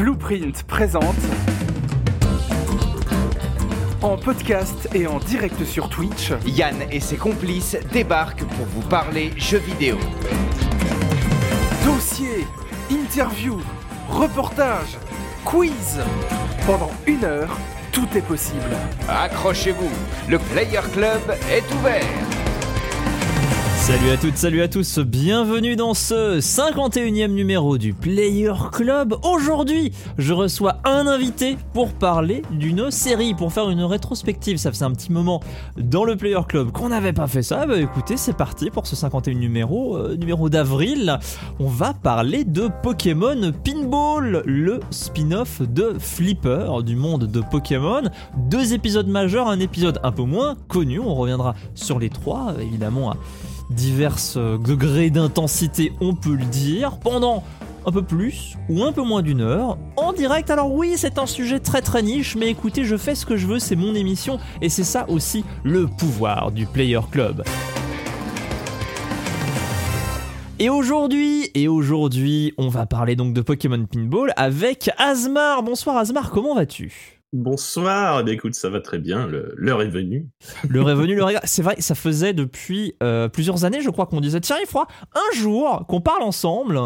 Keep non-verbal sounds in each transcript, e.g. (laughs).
Blueprint présente en podcast et en direct sur Twitch. Yann et ses complices débarquent pour vous parler jeux vidéo. Dossier, interview, reportage, quiz. Pendant une heure, tout est possible. Accrochez-vous, le Player Club est ouvert. Salut à toutes, salut à tous, bienvenue dans ce 51e numéro du Player Club. Aujourd'hui, je reçois un invité pour parler d'une série, pour faire une rétrospective. Ça faisait un petit moment dans le Player Club qu'on n'avait pas fait ça. Bah écoutez, c'est parti pour ce 51 numéro, euh, numéro d'avril. On va parler de Pokémon Pinball, le spin-off de Flipper du monde de Pokémon. Deux épisodes majeurs, un épisode un peu moins connu. On reviendra sur les trois, évidemment. Divers euh, degrés d'intensité, on peut le dire, pendant un peu plus ou un peu moins d'une heure en direct. Alors oui, c'est un sujet très très niche, mais écoutez, je fais ce que je veux, c'est mon émission et c'est ça aussi le pouvoir du Player Club. Et aujourd'hui, et aujourd'hui, on va parler donc de Pokémon Pinball avec Asmar. Bonsoir Asmar, comment vas-tu? Bonsoir, eh écoute, ça va très bien, l'heure est venue. L'heure est venue, le C'est vrai, ça faisait depuis euh, plusieurs années, je crois, qu'on disait tiens, il faudra un jour qu'on parle ensemble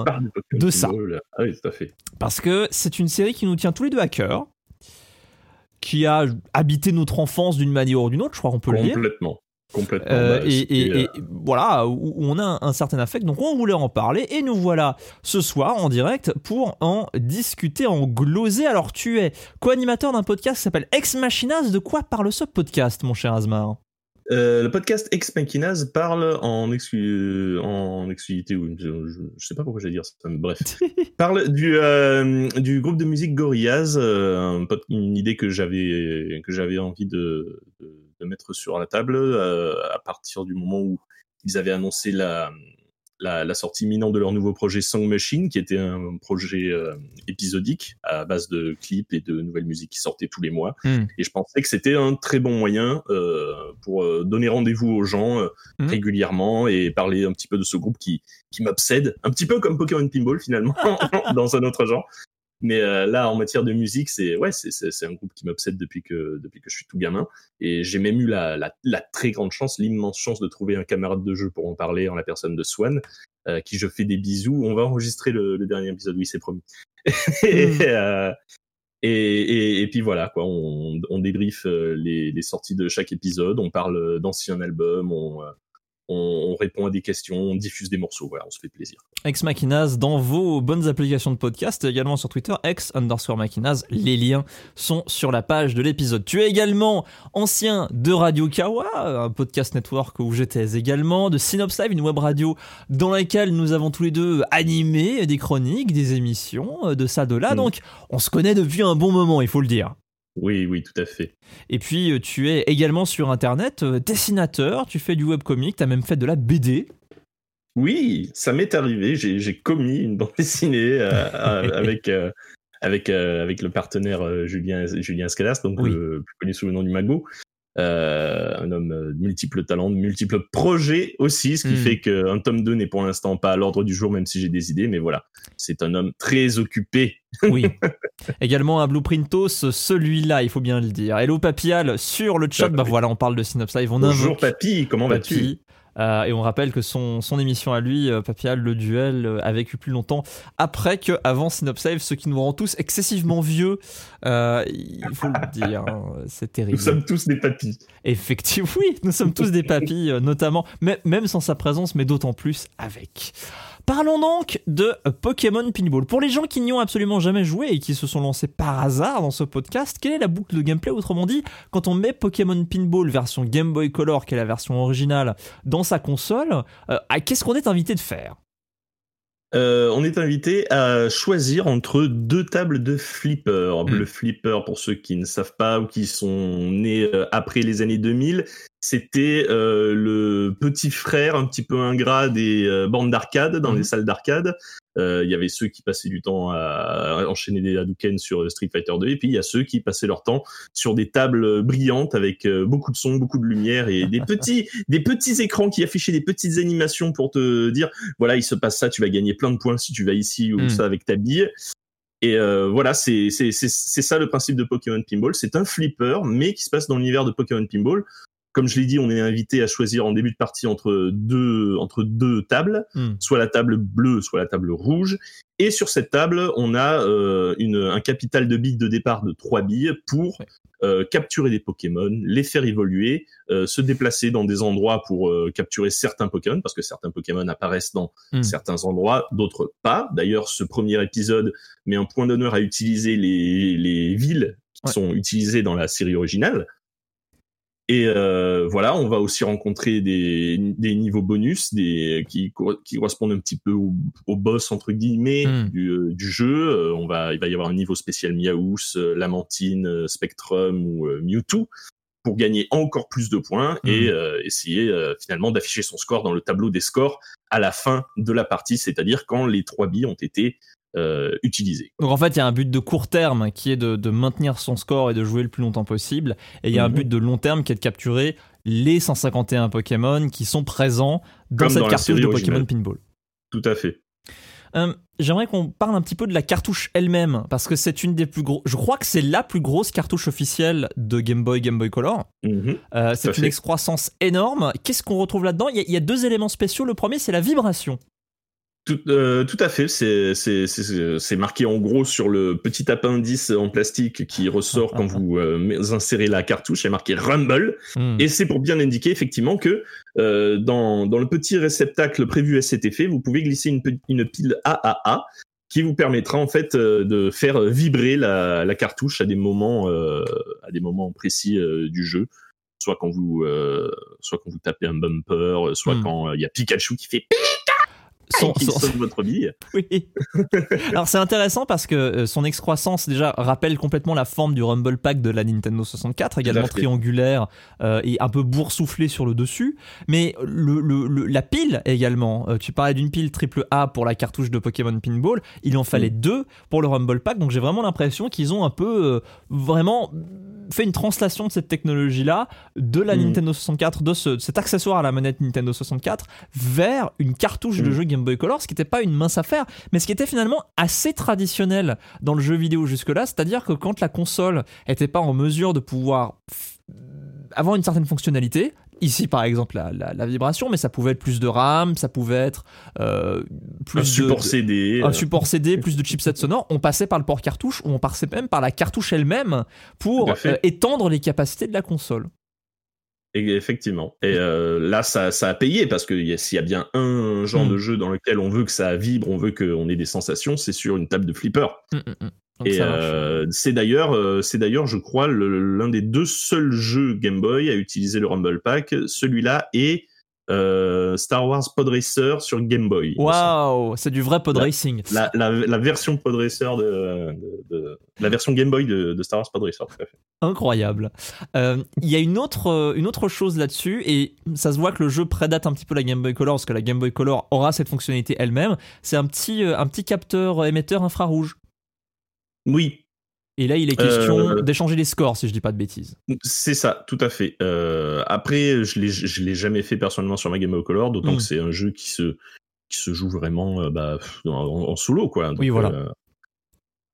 de ça. Ah oui, tout à fait. Parce que c'est une série qui nous tient tous les deux à cœur, qui a habité notre enfance d'une manière ou d'une autre, je crois qu'on peut le dire. Complètement. Complètement. Euh, et, euh, voilà, où, on a un, certain affect. Donc on voulait en parler et nous voilà ce soir en direct pour en discuter, en gloser. Alors tu es co-animateur d'un podcast qui s'appelle Ex Machinas. De quoi parle ce podcast, mon cher Asmar euh, le podcast Ex Machinas parle en, exclu... en exclusivité, je, je, sais pas pourquoi j'allais dire ça, bref, (laughs) parle du, du groupe de musique Gorillaz, une idée que j'avais que j'avais envie de mettre sur la table euh, à partir du moment où ils avaient annoncé la, la, sortie imminente de leur nouveau projet Song Machine, qui était un projet euh, épisodique à base de clips et de nouvelles musiques qui sortaient tous les mois. Hmm. Et je pensais que c'était un très bon moyen euh, pour donner rendez-vous aux gens hmm. régulièrement et parler un petit peu de ce groupe qui, qui m'obsède, un petit peu comme Pokémon Pinball finalement, (laughs) dans un autre genre. Mais euh, là, en matière de musique, c'est ouais, c'est un groupe qui m'obsède depuis que depuis que je suis tout gamin. Et j'ai même eu la, la, la très grande chance, l'immense chance de trouver un camarade de jeu pour en parler en la personne de Swan, euh, qui je fais des bisous. On va enregistrer le, le dernier épisode, oui, c'est promis. (laughs) Hmm. Euh, et, et, et, puis voilà, quoi, on, on débriefe les, les, sorties de chaque épisode, on parle d'anciens albums, on, on, répond à des questions, on diffuse des morceaux, voilà, on se fait plaisir. Ex Machinas dans vos bonnes applications de podcast, également sur Twitter, ex underscore Machinas, les liens sont sur la page de l'épisode. Tu es également ancien de Radio Kawa, un podcast network où j'étais également, de Synops Live, une web radio dans laquelle nous avons tous les deux animé des chroniques, des émissions, de ça, de là, mm. donc on se connaît depuis un bon moment, il faut le dire. Oui, oui, tout à fait. Et puis, euh, tu es également sur Internet euh, dessinateur, tu fais du webcomic, tu as même fait de la BD. Oui, ça m'est arrivé, j'ai commis une bande (laughs) dessinée euh, avec, avec, avec le partenaire Julien, Julien Scalas, donc plus connu sous le nom du Mago. Euh, un homme de multiples talents, de multiples projets aussi, ce qui hmm. fait qu'un tome 2 n'est pour l'instant pas à l'ordre du jour, même si j'ai des idées, mais voilà, c'est un homme très occupé. (laughs) Oui. Également un Blueprintos, celui-là, il faut bien le dire. Hello Papial sur le chat, bah voilà, on parle de Synops Live. On Bonjour Papy, comment vas-tu? Euh, et on rappelle que son, son émission à lui, euh, Papial, le duel, euh, a vécu plus longtemps après que avant Synopsave, ce qui nous rend tous excessivement vieux. il faut le dire, hein, c'est terrible. Nous sommes tous des papis. Effectivement, oui, nous sommes tous des papis, notamment, même sans sa présence, mais d'autant plus avec. Parlons donc de Pokémon Pinball. Pour les gens qui n'y ont absolument jamais joué et qui se sont lancés par hasard dans ce podcast, quelle est la boucle de gameplay? Autrement dit, quand on met Pokémon Pinball version Game Boy Color, qui est la version originale, dans sa console, euh, qu'est-ce qu'on est invité de faire? Euh, on est invité à choisir entre deux tables de flipper. Hmm. Le flipper, pour ceux qui ne savent pas ou qui sont nés euh, après les années 2000, c'était euh, le petit frère un petit peu ingrat des bandes d'arcade dans les mhm. salles d'arcade. Euh, il y avait ceux qui passaient du temps à, enchaîner des Hadouken sur Street Fighter 2 et puis il y a ceux qui passaient leur temps sur des tables brillantes avec beaucoup de son, beaucoup de lumière et des petits (laughs) des petits écrans qui affichaient des petites animations pour te dire voilà il se passe ça, tu vas gagner plein de points si tu vas ici ou mhm. ça avec ta bille. Et euh, voilà, c'est c'est c'est c'est ça le principe de Pokémon Pinball. C'est un flipper, mais qui se passe dans l'univers de Pokémon Pinball. Comme je l'ai dit, on est invité à choisir en début de partie entre deux entre deux tables, Hmm. soit la table bleue, soit la table rouge. Et sur cette table, on a euh, une, un capital de billes de départ de trois billes pour Ouais. euh, capturer des Pokémon, les faire évoluer, euh, se déplacer dans des endroits pour euh, capturer certains Pokémon, parce que certains Pokémon apparaissent dans Hmm. certains endroits, d'autres pas. D'ailleurs, ce premier épisode met un point d'honneur à utiliser les, les villes qui Ouais. sont utilisées dans la série originale. Et euh, voilà, on va aussi rencontrer des, des niveaux bonus, des qui, cor- qui correspondent un petit peu au, au boss entre guillemets Mm. du, euh, du jeu. Euh, on va, il va y avoir un niveau spécial Miaous, Lamentine, euh, Spectrum ou Mewtwo pour gagner encore plus de points et euh, essayer euh, finalement d'afficher son score dans le tableau des scores à la fin de la partie, c'est-à-dire quand les trois billes ont été euh, utilisées. Donc en fait, il y a un but de court terme qui est de, de maintenir son score et de jouer le plus longtemps possible. Et il y a un Mhm. but de long terme qui est de capturer les 151 Pokémon qui sont présents dans Comme cette dans cartouche de originale. Pokémon Pinball. Tout à fait. Euh, J'aimerais qu'on parle un petit peu de la cartouche elle-même, parce que c'est une des plus grosses. Je crois que c'est la plus grosse cartouche officielle de Game Boy, Game Boy Color. Mhm. Euh, c'est une fait. excroissance énorme. Qu'est-ce qu'on retrouve là-dedans? Il y a deux éléments spéciaux. Le premier, c'est la vibration. Tout, euh, tout à fait. C'est c'est- c'est- c'est marqué en gros sur le petit appendice en plastique qui ressort quand vous euh, insérez la cartouche. A marqué Rumble. Hmm. Et c'est pour bien indiquer effectivement que euh, dans, dans le petit réceptacle prévu à cet effet, vous pouvez glisser une, une pile AAA qui vous permettra en fait euh, de faire vibrer la, la cartouche à des moments euh, à des moments précis du jeu. Soit quand vous euh, soit quand vous tapez un bumper, soit Hmm. quand euh, il y a Pikachu qui fait Son- qui son- sauve votre bille. (laughs) Oui. Alors c'est intéressant parce que euh, son excroissance déjà rappelle complètement la forme du Rumble Pack de la Nintendo 64, également triangulaire euh, et un peu boursouflé sur le dessus. Mais le, le- le- la pile également, euh, tu parlais d'une pile triple A pour la cartouche de Pokémon Pinball, il en fallait deux pour le Rumble Pack, donc j'ai vraiment l'impression qu'ils ont un peu euh, vraiment fait une translation de cette technologie-là de la Mm. Nintendo 64, de, ce- de cet accessoire à la manette Nintendo 64 vers une cartouche de Mm. jeu Game Boy Color, ce qui n'était pas une mince affaire, mais ce qui était finalement assez traditionnel dans le jeu vidéo jusque-là, c'est-à-dire que quand la console était pas en mesure de pouvoir avoir une certaine fonctionnalité, ici par exemple la, la- la vibration, mais ça pouvait être plus de RAM, ça pouvait être euh, plus Un de- support de- CD. un euh, support CD, plus de chipsets sonores, on passait par le port cartouche ou on passait même par la cartouche elle-même pour euh, étendre les capacités de la console. Et effectivement. Et euh, là, ça, ça a payé parce que s'il y a bien un genre Mm. de jeu dans lequel on veut que ça vibre, on veut qu'on ait des sensations, c'est sur une table de flipper. Mm, mm, mm. Donc Et euh, c'est d'ailleurs, euh, c'est d'ailleurs, je crois, l'un des deux seuls jeux Game Boy à utiliser le Rumble Pack. Celui-là et euh, Star Wars Pod Racer sur Game Boy. Waouh, c'est du vrai pod Là- racing. La, la, la version Pod Racer de, de- de- la version Game Boy de, de Star Wars Pod Racer. tout à fait. Incroyable. Euh, Il y a une autre, euh, une autre chose là-dessus, et ça se voit que le jeu prédate un petit peu la Game Boy Color, parce que la Game Boy Color aura cette fonctionnalité elle-même. C'est un petit, un petit capteur émetteur infrarouge. Oui, Et là, il est question Euh, d'échanger les scores, si je dis pas de bêtises. C'est ça, tout à fait. Euh, après, je l'ai, je l'ai jamais fait personnellement sur ma Game Boy Color, d'autant Mm. que c'est un jeu qui se, qui se joue vraiment euh, bah, en, en solo, quoi. Donc, Oui, voilà.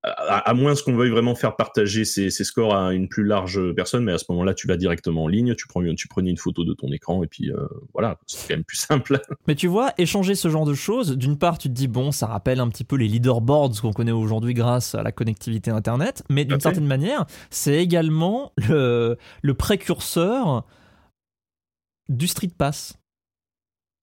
À, à moins qu'on veuille vraiment faire partager ses, ses scores à une plus large personne, mais à ce moment-là, tu vas directement en ligne, tu prends, tu prenais une photo de ton écran et puis euh, voilà, c'est quand même plus (laughs) simple. Mais tu vois, échanger ce genre de choses, d'une part, tu te dis, bon, ça rappelle un petit peu les leaderboards qu'on connaît aujourd'hui grâce à la connectivité Internet, mais d'une certaine manière, c'est également le, le précurseur du Street Pass.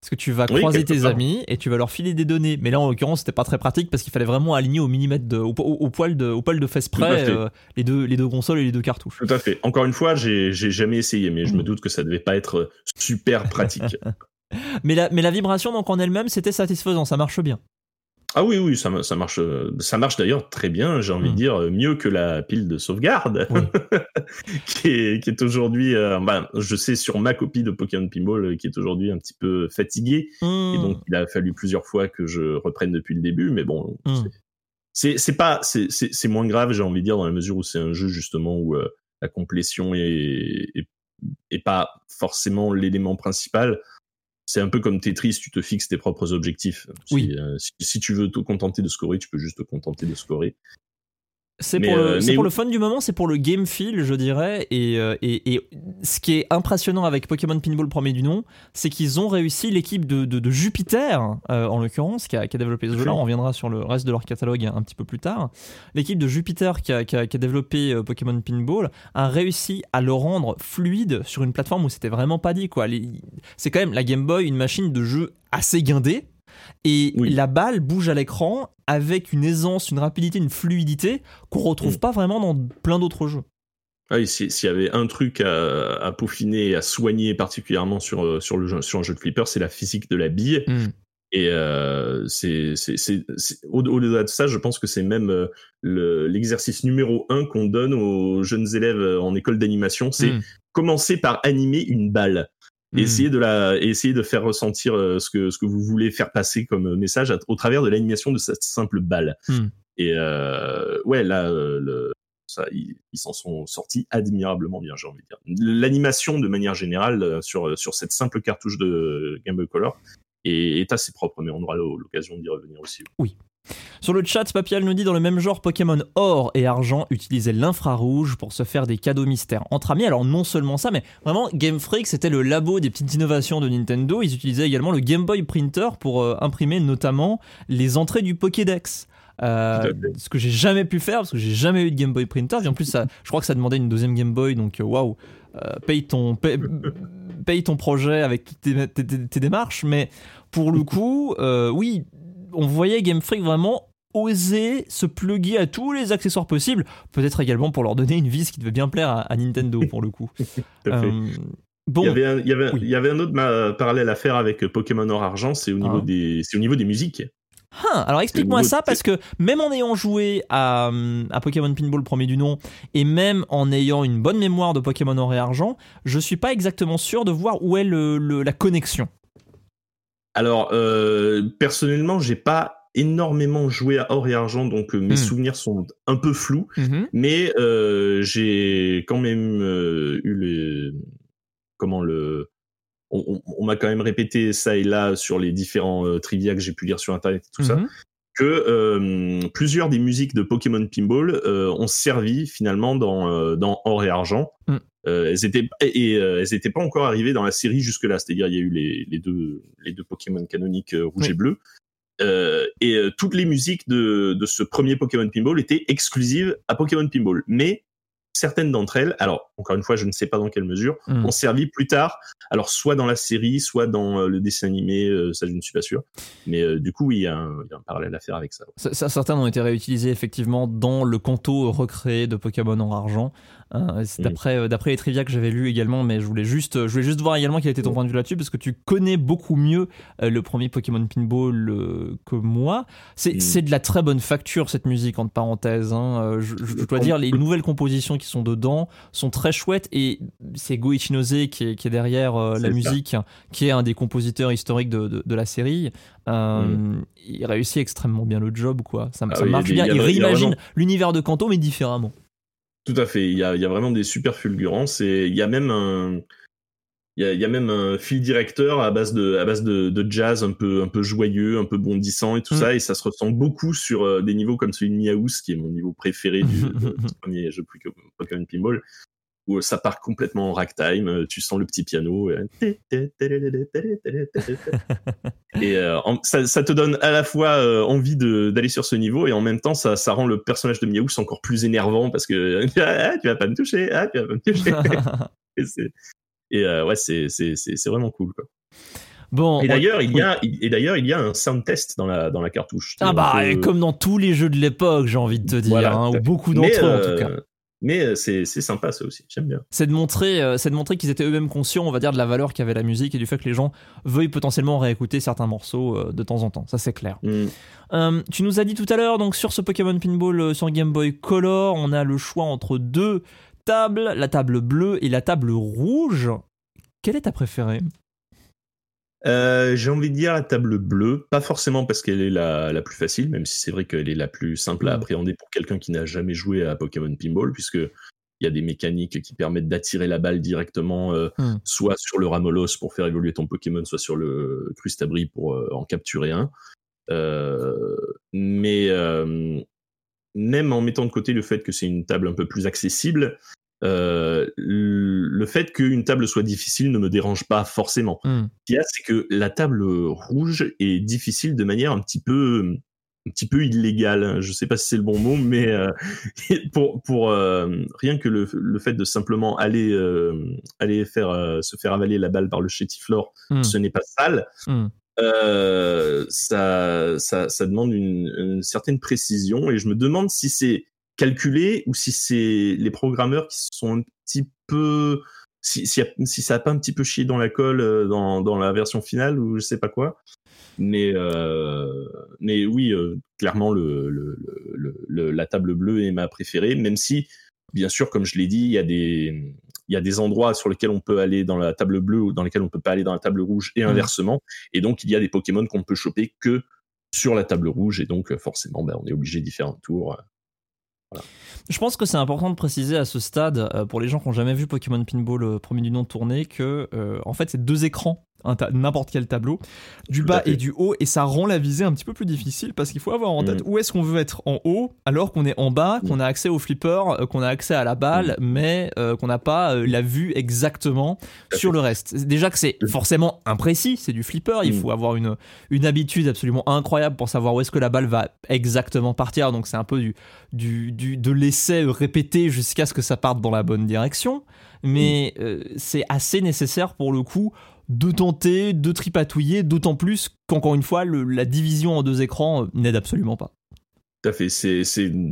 Parce que tu vas Oui, croiser tes part. amis et tu vas leur filer des données. Mais là, en l'occurrence, c'était pas très pratique parce qu'il fallait vraiment aligner au millimètre, de, au, au- au poil de, au poil de fesse près euh, les, deux, les deux consoles et les deux cartouches. Tout à fait. Encore une fois, j'ai, jamais essayé, mais je me doute que ça devait pas être super pratique. (laughs) Mais la, mais la vibration, donc en elle-même, c'était satisfaisant, ça marche bien. Ah oui, oui, ça, ça marche, euh, ça marche d'ailleurs très bien. J'ai envie de dire euh, mieux que la pile de sauvegarde, Oui. (laughs) qui est, qui est aujourd'hui, euh, bah, je sais sur ma copie de Pokémon Pinball, euh, qui est aujourd'hui un petit peu fatiguée, et Hmm. donc il a fallu plusieurs fois que je reprenne depuis le début, mais bon, Mm. c'est- pas, c'est moins grave, j'ai envie de dire, dans la mesure où c'est un jeu justement où euh, la complétion est, est, est pas forcément l'élément principal. C'est un peu comme Tetris, tu te fixes tes propres objectifs. Si, Oui. euh, si, si tu veux te contenter de scorer, tu peux juste te contenter de scorer. C'est pour, le, euh, pour le fun du moment, c'est pour le game feel, je dirais. Et, euh, et, et ce qui est impressionnant avec Pokémon Pinball premier du nom, c'est qu'ils ont réussi l'équipe de, de, de Jupiter, euh, en l'occurrence, qui a, qui a développé ce jeu-là. On reviendra sur le reste de leur catalogue un petit peu plus tard. L'équipe de Jupiter qui a, qui a, qui a développé euh, Pokémon Pinball a réussi à le rendre fluide sur une plateforme où c'était vraiment pas dit. quoi. C'est quand même la Game Boy, une machine de jeu assez guindée. Et Oui. la balle bouge à l'écran avec une aisance, une rapidité, une fluidité qu'on retrouve Mm. pas vraiment dans plein d'autres jeux. Ah si- s'il y avait un truc à, à peaufiner, à soigner particulièrement sur, euh, sur, le jeu, sur un jeu de flipper, c'est la physique de la bille. Et euh, c'est, c'est, c'est, c'est- au- au-delà de ça, je pense que c'est même euh, le- l'exercice numéro un qu'on donne aux jeunes élèves euh, en école d'animation, c'est Mm. commencer par animer une balle. Et essayer de la, et essayer de faire ressentir euh, ce que ce que vous voulez faire passer comme message à- au travers de l'animation de cette simple balle. Mm. Et euh, ouais, là, euh, le, ça, ils ils s'en sont sortis admirablement bien, j'ai envie de dire. L'animation, de manière générale, euh, sur sur cette simple cartouche de Game Boy Color est, est assez propre, mais on aura l'occasion d'y revenir aussi. Sur le chat, Papial nous dit dans le même genre, Pokémon Or et Argent utilisaient l'infrarouge pour se faire des cadeaux mystères entre amis. Alors non seulement ça, mais vraiment Game Freak, c'était le labo des petites innovations de Nintendo. Ils utilisaient également le Game Boy Printer pour euh, imprimer notamment les entrées du Pokédex. Euh, ce que j'ai jamais pu faire parce que j'ai jamais eu de Game Boy Printer. Et en plus, ça, je crois que ça demandait une deuxième Game Boy, donc euh, waouh, euh, paye ton paye, (laughs) paye ton projet avec toutes tes, tes- tes- tes démarches. Mais pour le coup, euh, oui, on voyait Game Freak vraiment oser se plugger à tous les accessoires possibles, peut-être également pour leur donner une vis qui devait bien plaire à, à Nintendo pour le coup. (laughs) Euh, bon, Il y avait un, il y avait, oui. il y avait un autre ma- parallèle à faire avec Pokémon Or Argent, c'est au niveau Ah. des, c'est au niveau des musiques. Hein, alors explique-moi ça parce que même en ayant joué à, hum, à Pokémon Pinball premier du nom et même en ayant une bonne mémoire de Pokémon Or et Argent, je suis pas exactement sûr de voir où est le, le- la connexion. Alors euh, personnellement, j'ai pas énormément joué à Or et Argent, donc euh, mes Hmm. souvenirs sont un peu flous. mais euh, j'ai quand même euh, eu les comment le on, on- on m'a quand même répété ça et là sur les différents euh, trivia que j'ai pu lire sur internet et tout ça Mhm. que euh, plusieurs des musiques de Pokémon Pinball euh, ont servi finalement dans dans Or et Argent Mm. Elles étaient et elles étaient pas encore arrivées dans la série jusque là c'est-à-dire il y a eu les, les deux les deux Pokémon canoniques rouge Oui. et bleu et toutes les musiques de, de ce premier Pokémon Pinball étaient exclusives à Pokémon Pinball. Mais certaines d'entre elles, alors encore une fois, je ne sais pas dans quelle mesure, Mm. ont servi plus tard, alors soit dans la série, soit dans euh, le dessin animé, euh, ça je ne suis pas sûr. Mais euh, du coup, oui, il y, a un, il y a un parallèle à faire avec ça. Ça- ça- certaines ont été réutilisées effectivement dans le canto recréé de Pokémon en argent. Euh, c'est Mm. d'après euh, d'après les trivia que j'avais lu également, mais je voulais juste je voulais juste voir également quel était ton Mm. point de vue là-dessus parce que tu connais beaucoup mieux euh, le premier Pokémon Pinball euh, que moi. C'est Mm. c'est de la très bonne facture cette musique entre parenthèses. hein. Euh, je, dois dire les nouvelles compositions qui sont dedans sont très chouettes et c'est Go Ichinose qui est, qui est derrière euh, la musique, qui est un des compositeurs historiques de, de, de la série. Euh, Il réussit extrêmement bien le job, quoi. Ça. Ah ça marche bien. il Il réimagine l'univers de Kanto, mais différemment. Tout à fait. Il y a, il y a vraiment des super fulgurances et il y a même un, il y a, il y a même un fil directeur à base de, à base de, de jazz un peu, un peu joyeux, un peu bondissant et tout Mm. ça. Et ça se ressent beaucoup sur euh, des niveaux comme celui de Miaous, qui est mon niveau préféré du, (laughs) de- du premier jeu plus que Pokémon Pinball, où ça part complètement en ragtime. euh, Tu sens le petit piano. euh, (laughs) Et euh, ça, ça te donne à la fois euh, envie d'aller sur ce niveau et en même temps ça, ça rend le personnage de Miaous encore plus énervant parce que (laughs) ah, tu vas pas me toucher, ah, tu vas pas me toucher. (laughs) et et, euh, ouais, c'est vraiment cool. Quoi. bon. Et on- d'ailleurs, il y a et d'ailleurs il y a un sound test dans la dans la cartouche. Ah bah, euh, et comme dans tous les jeux de l'époque, j'ai envie de te dire, Voilà. hein, ou beaucoup d'entre eux en euh, tout cas. Mais euh, c'est c'est sympa ça aussi. J'aime bien. C'est de montrer, euh, c'est de montrer qu'ils étaient eux-mêmes conscients, on va dire, de la valeur qu'avait la musique et du fait que les gens veuillent potentiellement réécouter certains morceaux euh, de temps en temps. Ça, c'est clair. Mm. Euh, tu nous as dit tout à l'heure, donc sur ce Pokémon Pinball sur Game Boy Color, on a le choix entre deux tables, la table bleue et la table rouge. Quelle est ta préférée? Euh, J'ai envie de dire la table bleue, pas forcément parce qu'elle est la, la plus facile, même si c'est vrai qu'elle est la plus simple à Mm. appréhender pour quelqu'un qui n'a jamais joué à Pokémon Pinball, puisque il y a des mécaniques qui permettent d'attirer la balle directement, euh, Mm. soit sur le Ramolos pour faire évoluer ton Pokémon, soit sur le Crustabri pour euh, en capturer un. Euh, mais euh, même en mettant de côté le fait que c'est une table un peu plus accessible, euh, le fait qu'une table soit difficile ne me dérange pas forcément. Hmm. Ce qu'il y a, c'est que la table rouge est difficile de manière un petit peu un petit peu illégale. Je sais pas si c'est le bon mot, mais euh, (laughs) pour pour euh, rien que le, le, fait de simplement aller aller faire se faire avaler la balle par le chétiflore, Hmm. ce n'est pas sale. Hmm. Ça, ça, ça demande une, une certaine précision et je me demande si c'est calculé ou si c'est les programmeurs qui sont un petit peu si, si, si ça a pas un petit peu chié dans la colle euh, dans, dans la version finale ou je sais pas quoi mais euh, mais oui euh, clairement le, le, le, le, la table bleue est ma préférée même si bien sûr comme je l'ai dit il y a des il y a des endroits sur lesquels on peut aller dans la table bleue ou dans lesquels on peut pas aller dans la table rouge et Mhm. inversement et donc il y a des Pokémon qu'on ne peut choper que sur la table rouge et donc forcément ben, on est obligé d'y faire un tour Je pense que c'est important de préciser à ce stade, euh, pour les gens qui n'ont jamais vu Pokémon Pinball euh, premier du nom tourner, que euh, en fait c'est deux écrans, n'importe quel tableau, du bas et du haut, et ça rend la visée un petit peu plus difficile parce qu'il faut avoir en tête Mm. où est-ce qu'on veut être en haut, alors qu'on est en bas, qu'on a accès au flipper, euh, qu'on a accès à la balle, mais euh, qu'on n'a pas euh, la vue exactement sur le reste. Déjà que c'est Mm. forcément imprécis, c'est du flipper, il Mm. faut avoir une, une habitude absolument incroyable pour savoir où est-ce que la balle va exactement partir, donc c'est un peu du, du, du- de l'essai répété jusqu'à ce que ça parte dans la bonne direction. Mais euh, c'est assez nécessaire pour le coup de tenter, de tripatouiller, d'autant plus qu'encore une fois, le- la division en deux écrans euh, n'aide absolument pas. Tout à fait, c'est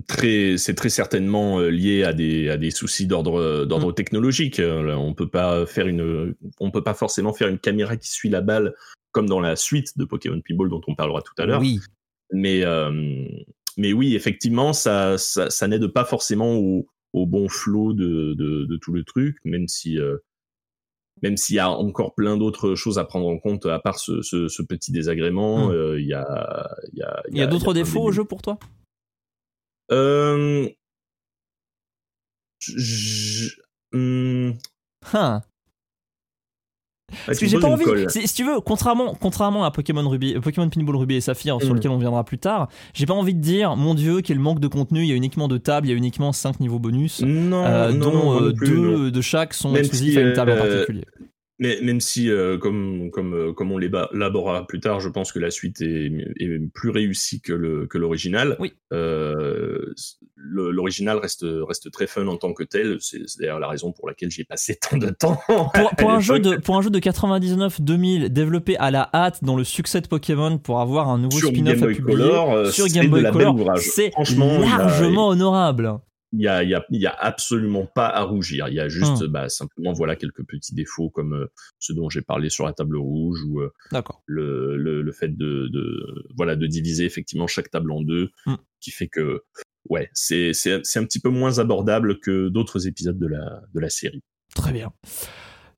très très certainement euh, lié à des à des soucis d'ordre d'ordre technologique. Euh, On peut pas faire une on peut pas forcément faire une caméra qui suit la balle comme dans la suite de Pokémon Pinball dont on parlera tout à l'heure. Oui, Mais euh, mais oui, effectivement, ça ça, ça n'aide pas forcément au, au bon flow de, de de tout le truc, même si euh, même s'il y a encore plein d'autres choses à prendre en compte à part ce, ce, ce petit désagrément, Mm. euh, il y a il y a y a d'autres défauts au jeu pour toi? Euh... je- hum. Parce que j'ai pas envie. Si tu veux, contrairement, contrairement à Pokémon Ruby, euh, Pokémon Pinball Ruby et Saphir, sur Mm. lequel on viendra plus tard, j'ai pas envie de dire, mon Dieu, quel manque de contenu. Il y a uniquement deux tables, il y a uniquement 5 niveaux bonus, Non, euh, non, dont non, euh, plus, deux de chaque sont Même exclusifs si, à une table en particulier. Mais même si, euh, comme, comme, euh, comme on l'élaborera plus tard, je pense que la suite est, est plus réussie que le que l'original. Oui. Euh, l'original reste reste très fun en tant que tel. C'est c'est d'ailleurs la raison pour laquelle j'ai passé (laughs) tant de temps. Pour, pour un jeu de, pour un jeu de 99-2000 développé à la hâte dans le succès de Pokémon pour avoir un nouveau spin-off à publier Color, euh, sur Game Boy Color, c'est Franchement, a- largement honorable. Il y a, il y, a, il y a absolument pas à rougir. Il y a juste Hum. bah, simplement voilà quelques petits défauts comme euh, ceux dont j'ai parlé sur la table rouge ou euh, le, le, le fait de, de voilà de diviser effectivement chaque table en deux, Hum. qui fait que ouais c'est un petit peu moins abordable que d'autres épisodes de la de la série. Très bien.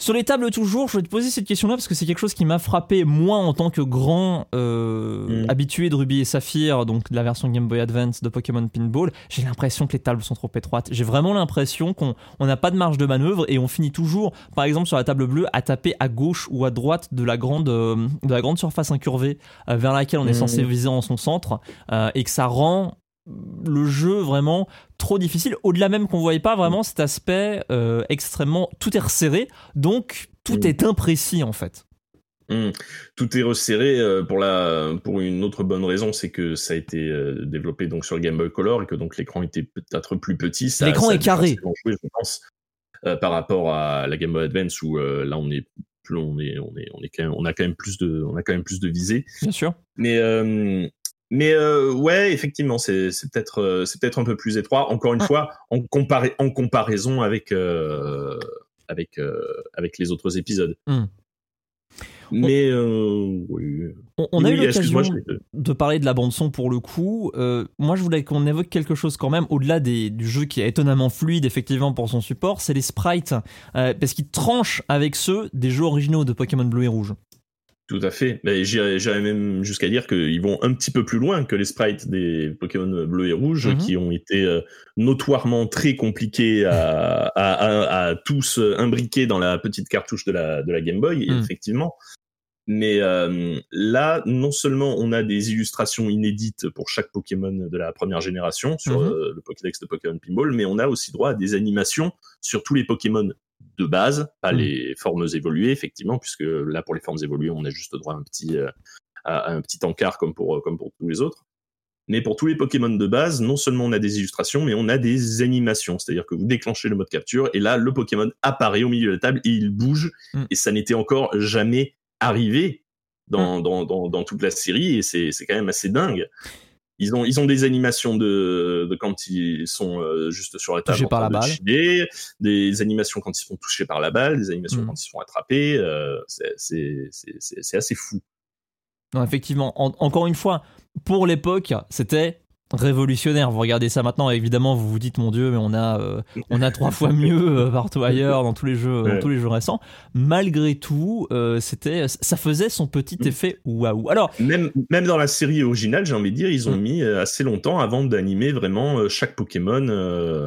Sur les tables toujours, je vais te poser cette question-là parce que c'est quelque chose qui m'a frappé moi en tant que grand euh, Mm. habitué de Ruby et Saphir, donc de la version Game Boy Advance de Pokémon Pinball. J'ai l'impression que les tables sont trop étroites. J'ai vraiment l'impression qu'on on n'a pas de marge de manœuvre et on finit toujours, par exemple sur la table bleue, à taper à gauche ou à droite de la grande, euh, de la grande surface incurvée euh, vers laquelle on est Mm. censé viser en son centre et que ça rend le jeu vraiment trop difficile. Au-delà même qu'on voyait pas vraiment cet aspect euh, extrêmement tout est resserré, donc tout Mm. est imprécis en fait. Hum. Tout est resserré euh, pour la pour une autre bonne raison, c'est que ça a été euh, développé donc sur le Game Boy Color et que donc l'écran était peut-être plus petit. L'écran est carré. je pense, euh, par rapport à la Game Boy Advance où euh, là on est on est on est on est quand même on a quand même plus de on a quand même plus de visée. Bien sûr. Mais mais euh, ouais, effectivement, c'est c'est peut-être euh, c'est peut-être un peu plus étroit. Encore une Ah. fois, en comparaison avec euh, avec euh, avec les autres épisodes. Hmm. Mais euh, oui. On, on a eu l'occasion de parler de la bande son pour le coup. Moi, je voulais qu'on évoque quelque chose quand même au-delà du jeu qui est étonnamment fluide effectivement pour son support, c'est les sprites parce qu'ils tranchent avec ceux des jeux originaux de Pokémon Bleu et Rouge. Tout à fait. Mais j'irais même jusqu'à dire qu'ils vont un petit peu plus loin que les sprites des Pokémon bleus et rouges, Mhm. qui ont été euh, notoirement très compliqués à, à, à, à tous imbriquer dans la petite cartouche de la, de la Game Boy, Mhm. effectivement. Mais euh, là, non seulement on a des illustrations inédites pour chaque Pokémon de la première génération sur Mhm. euh, le Pokédex de Pokémon Pinball, mais on a aussi droit à des animations sur tous les Pokémon de base, pas Mhm. les formes évoluées, effectivement, puisque là, pour les formes évoluées, on a juste droit à un petit, euh, à un petit encart comme pour, comme pour tous les autres. Mais pour tous les Pokémon de base, non seulement on a des illustrations, mais on a des animations. C'est-à-dire que vous déclenchez le mode capture et là, le Pokémon apparaît au milieu de la table et il bouge. Mm. Et ça n'était encore jamais arrivé dans, dans, dans, dans toute la série et c'est c'est quand même assez dingue. Ils ont, ils ont des animations de, de quand ils sont euh, juste sur la table Touchés par la de balle. chiller, des animations quand ils sont touchés par la balle, des animations Mm. quand ils sont attrapés. euh, c'est- assez fou. Non, effectivement, en- encore une fois, pour l'époque, c'était révolutionnaire. Vous regardez ça maintenant, évidemment, vous vous dites mon Dieu, mais on a, euh, on a trois fois (laughs) mieux euh, partout ailleurs dans tous les jeux, dans tous les jeux récents. Malgré tout, euh, c'était, ça faisait son petit Mm. effet waouh. Alors, Même, même dans la série originale, j'ai envie de dire, ils ont Mm. mis assez longtemps avant d'animer vraiment chaque Pokémon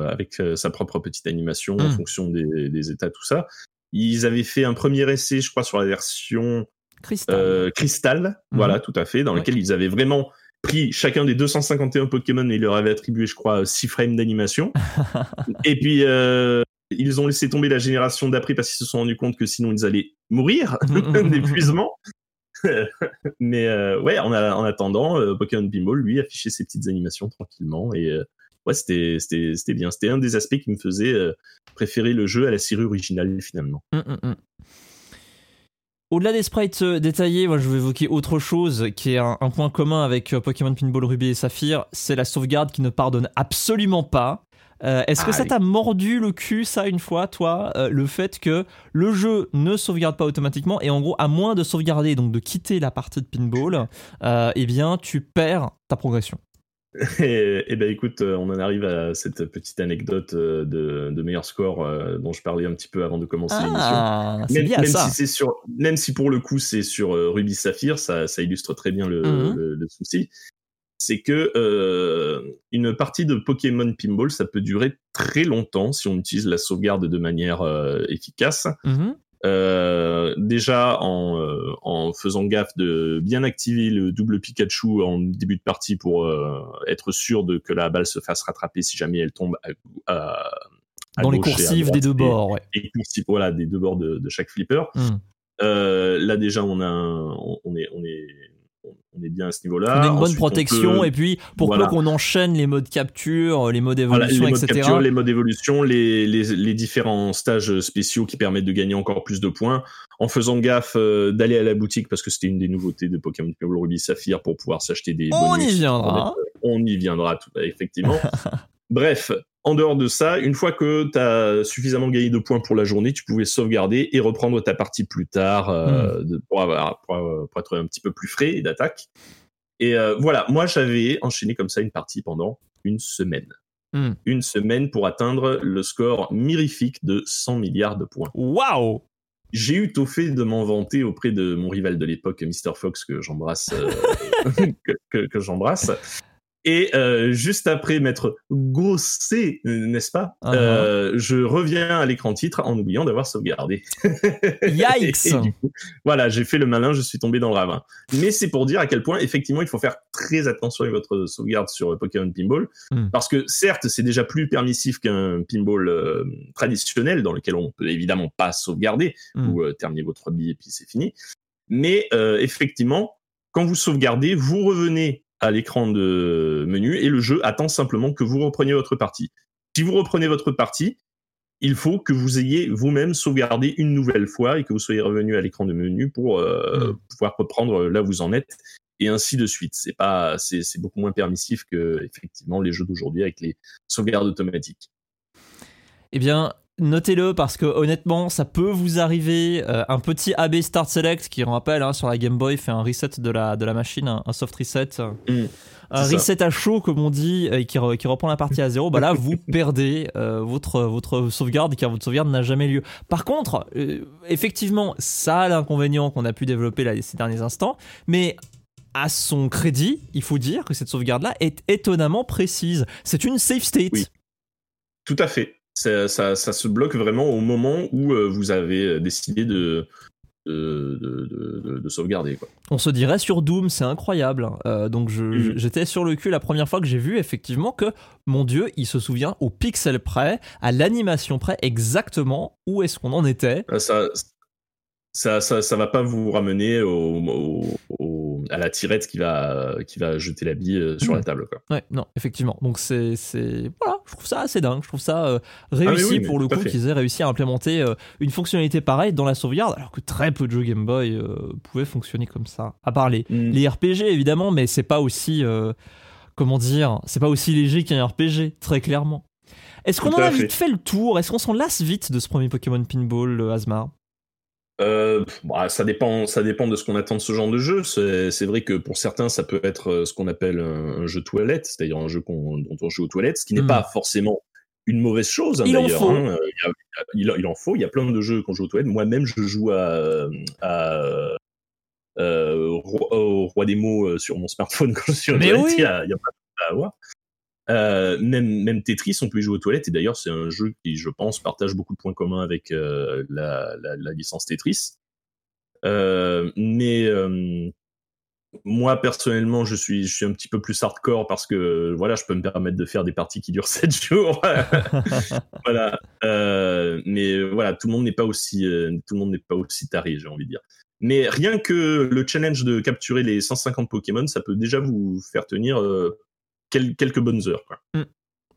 avec sa propre petite animation en Mm. fonction des, des états, tout ça. Ils avaient fait un premier essai, je crois, sur la version Cristal. Cristal, Mhm. voilà, tout à fait, dans Ouais. lequel ils avaient vraiment pris chacun des 251 Pokémon et leur avaient attribué, je crois, 6 frames d'animation. (laughs) et puis, euh, ils ont laissé tomber la génération d'après parce qu'ils se sont rendus compte que sinon ils allaient mourir (laughs) (laughs) d'épuisement. Mais euh, ouais, en, a- en attendant, euh, Pokémon Pinball, lui, affichait ses petites animations tranquillement. Et euh, ouais, c'était c'était- c'était bien. C'était un des aspects qui me faisait euh, préférer le jeu à la série originale, finalement. Hum, hum, hum. Au-delà des sprites euh, détaillés, moi je veux évoquer autre chose qui est un, un point commun avec euh, Pokémon Pinball Ruby et Saphir, c'est la sauvegarde qui ne pardonne absolument pas. Euh, Est-ce que ça t'a mordu le cul, ça, une fois, toi, euh, le fait que le jeu ne sauvegarde pas automatiquement et en gros, à moins de sauvegarder, donc de quitter la partie de pinball, euh, eh bien, tu perds ta progression? (laughs) Et, et ben écoute, euh, on en arrive à cette petite anecdote euh, de, de meilleur score euh, dont je parlais un petit peu avant de commencer l'émission. Ah, c'est Même, bien même ça. si c'est sur, même si pour le coup c'est sur euh, Ruby Saphir, ça, ça illustre très bien le, Mhm. le, le souci. C'est que euh, une partie de Pokémon Pinball, ça peut durer très longtemps si on utilise la sauvegarde de manière efficace. Mhm. Euh, déjà en, euh, en faisant gaffe de bien activer le double Pikachu en début de partie pour euh, être sûr de que la balle se fasse rattraper si jamais elle tombe à, à- à Dans les et coursives des deux et- bords, ouais. et coursives, voilà, des deux bords de, de chaque flipper. Euh, là déjà on a un- on, on est on est on est bien à ce niveau-là. on a une bonne Ensuite, protection peut- et puis pour voilà. peu qu'on enchaîne les modes capture, les modes voilà, évolution, les modes etc. capture, les modes évolution, les, les, les différents stages spéciaux qui permettent de gagner encore plus de points, en faisant gaffe euh, d'aller à la boutique parce que c'était une des nouveautés de Pokémon Ruby Saphir pour pouvoir s'acheter des On bonus. y viendra. On y viendra, tout, effectivement. (laughs) Bref, en dehors de ça, une fois que tu as suffisamment gagné de points pour la journée, tu pouvais sauvegarder et reprendre ta partie plus tard euh, pour, avoir, pour, être un petit peu plus frais et d'attaque. Et euh, voilà, moi j'avais enchaîné comme ça une partie pendant une semaine. Hmm. Une semaine pour atteindre le score mirifique de 100 milliards de points. Waouh J'ai eu tôt fait de m'en vanter auprès de mon rival de l'époque, Mr. Fox, que j'embrasse, euh, (laughs) que, que- que j'embrasse. Et euh, juste après m'être gossé, euh, n'est-ce pas Uh-huh. euh, Je reviens à l'écran titre en oubliant d'avoir sauvegardé. (laughs) Yikes Et du coup, Voilà, j'ai fait le malin, je suis tombé dans le ravin. Mais c'est pour dire à quel point, effectivement, il faut faire très attention avec votre sauvegarde sur Pokémon Pinball. Hmm. Parce que certes, c'est déjà plus permissif qu'un pinball euh, traditionnel dans lequel on peut évidemment pas sauvegarder Hmm. ou euh, terminer votre billet et puis c'est fini. Mais euh, effectivement, quand vous sauvegardez, vous revenez à l'écran de menu et le jeu attend simplement que vous repreniez votre partie. Si vous reprenez votre partie, il faut que vous ayez vous-même sauvegardé une nouvelle fois et que vous soyez revenu à l'écran de menu pour euh, Mm. pouvoir reprendre là où vous en êtes et ainsi de suite. C'est pas, c'est beaucoup moins permissif que effectivement les jeux d'aujourd'hui avec les sauvegardes automatiques. Eh bien, notez-le parce que honnêtement, ça peut vous arriver. euh, un petit AB Start Select qui, on rappelle, hein, sur la Game Boy, fait un reset de la, de la machine, un, un soft reset. Un Mm. Ça. reset à chaud, comme on dit, et qui, re- qui reprend la partie à zéro. Bah là, vous (laughs) perdez euh, votre, votre sauvegarde car votre sauvegarde n'a jamais lieu. Par contre, euh, effectivement, ça a l'inconvénient qu'on a pu développer là, ces derniers instants, mais à son crédit, il faut dire que cette sauvegarde-là est étonnamment précise. C'est une safe state. Oui. Tout à fait. Ça, ça, ça se bloque vraiment au moment où euh, vous avez euh, décidé de, de, de, de, de sauvegarder. Quoi. On se dirait sur Doom, c'est incroyable. Euh, donc je- Mhm. j'étais sur le cul la première fois que j'ai vu effectivement que, mon Dieu, il se souvient au pixel près, à l'animation près, exactement où est-ce qu'on en était. Ah, Ça, ça, ça, ça va pas vous ramener au, au- au- à la tirette qui va, qui va jeter la bille euh, sur la table. Quoi. Ouais, non, effectivement. Donc c'est, c'est, voilà, je trouve ça assez dingue. Je trouve ça euh, réussi Ah, oui, mais pour le coup qu'ils aient réussi à implémenter euh, une fonctionnalité pareille dans la sauvegarde, alors que très peu de jeux Game Boy euh, pouvaient fonctionner comme ça. À part les, Mm. les RPG évidemment, mais c'est pas aussi, comment dire, c'est pas aussi léger qu'un RPG, très clairement. Est-ce qu'on en a vite fait le tour? Est-ce qu'on s'en lasse vite de ce premier Pokémon Pinball, Asmar? Euh, bah, ça, dépend, ça dépend de ce qu'on attend de ce genre de jeu. C'est vrai que pour certains, ça peut être euh, ce qu'on appelle un, un jeu toilette, c'est-à-dire un jeu dont on joue aux toilettes, ce qui n'est Mm. pas forcément une mauvaise chose hein, Il en faut. hein. Euh, Il, a- il- il en faut. Il y a plein de jeux qu'on joue aux toilettes. Moi-même, je joue à, à euh, au Roi- au Roi des mots sur mon smartphone (laughs) quand je suis aux toilettes. oui. Il y a, il y a pas de à avoir. Euh, même, même Tetris, on peut y jouer aux toilettes. Et d'ailleurs, c'est un jeu qui, je pense, partage beaucoup de points communs avec euh, la, la, la licence Tetris. Euh, mais moi personnellement, je suis, je suis un petit peu plus hardcore parce que voilà, je peux me permettre de faire des parties qui durent (laughs) 7 jours. (laughs) voilà. Mais voilà, tout le monde n'est pas aussi, tout le monde n'est pas aussi taré, j'ai envie de dire. Mais rien que le challenge de capturer les 150 Pokémon, ça peut déjà vous faire tenir quel- quelques bonnes heures. Quoi.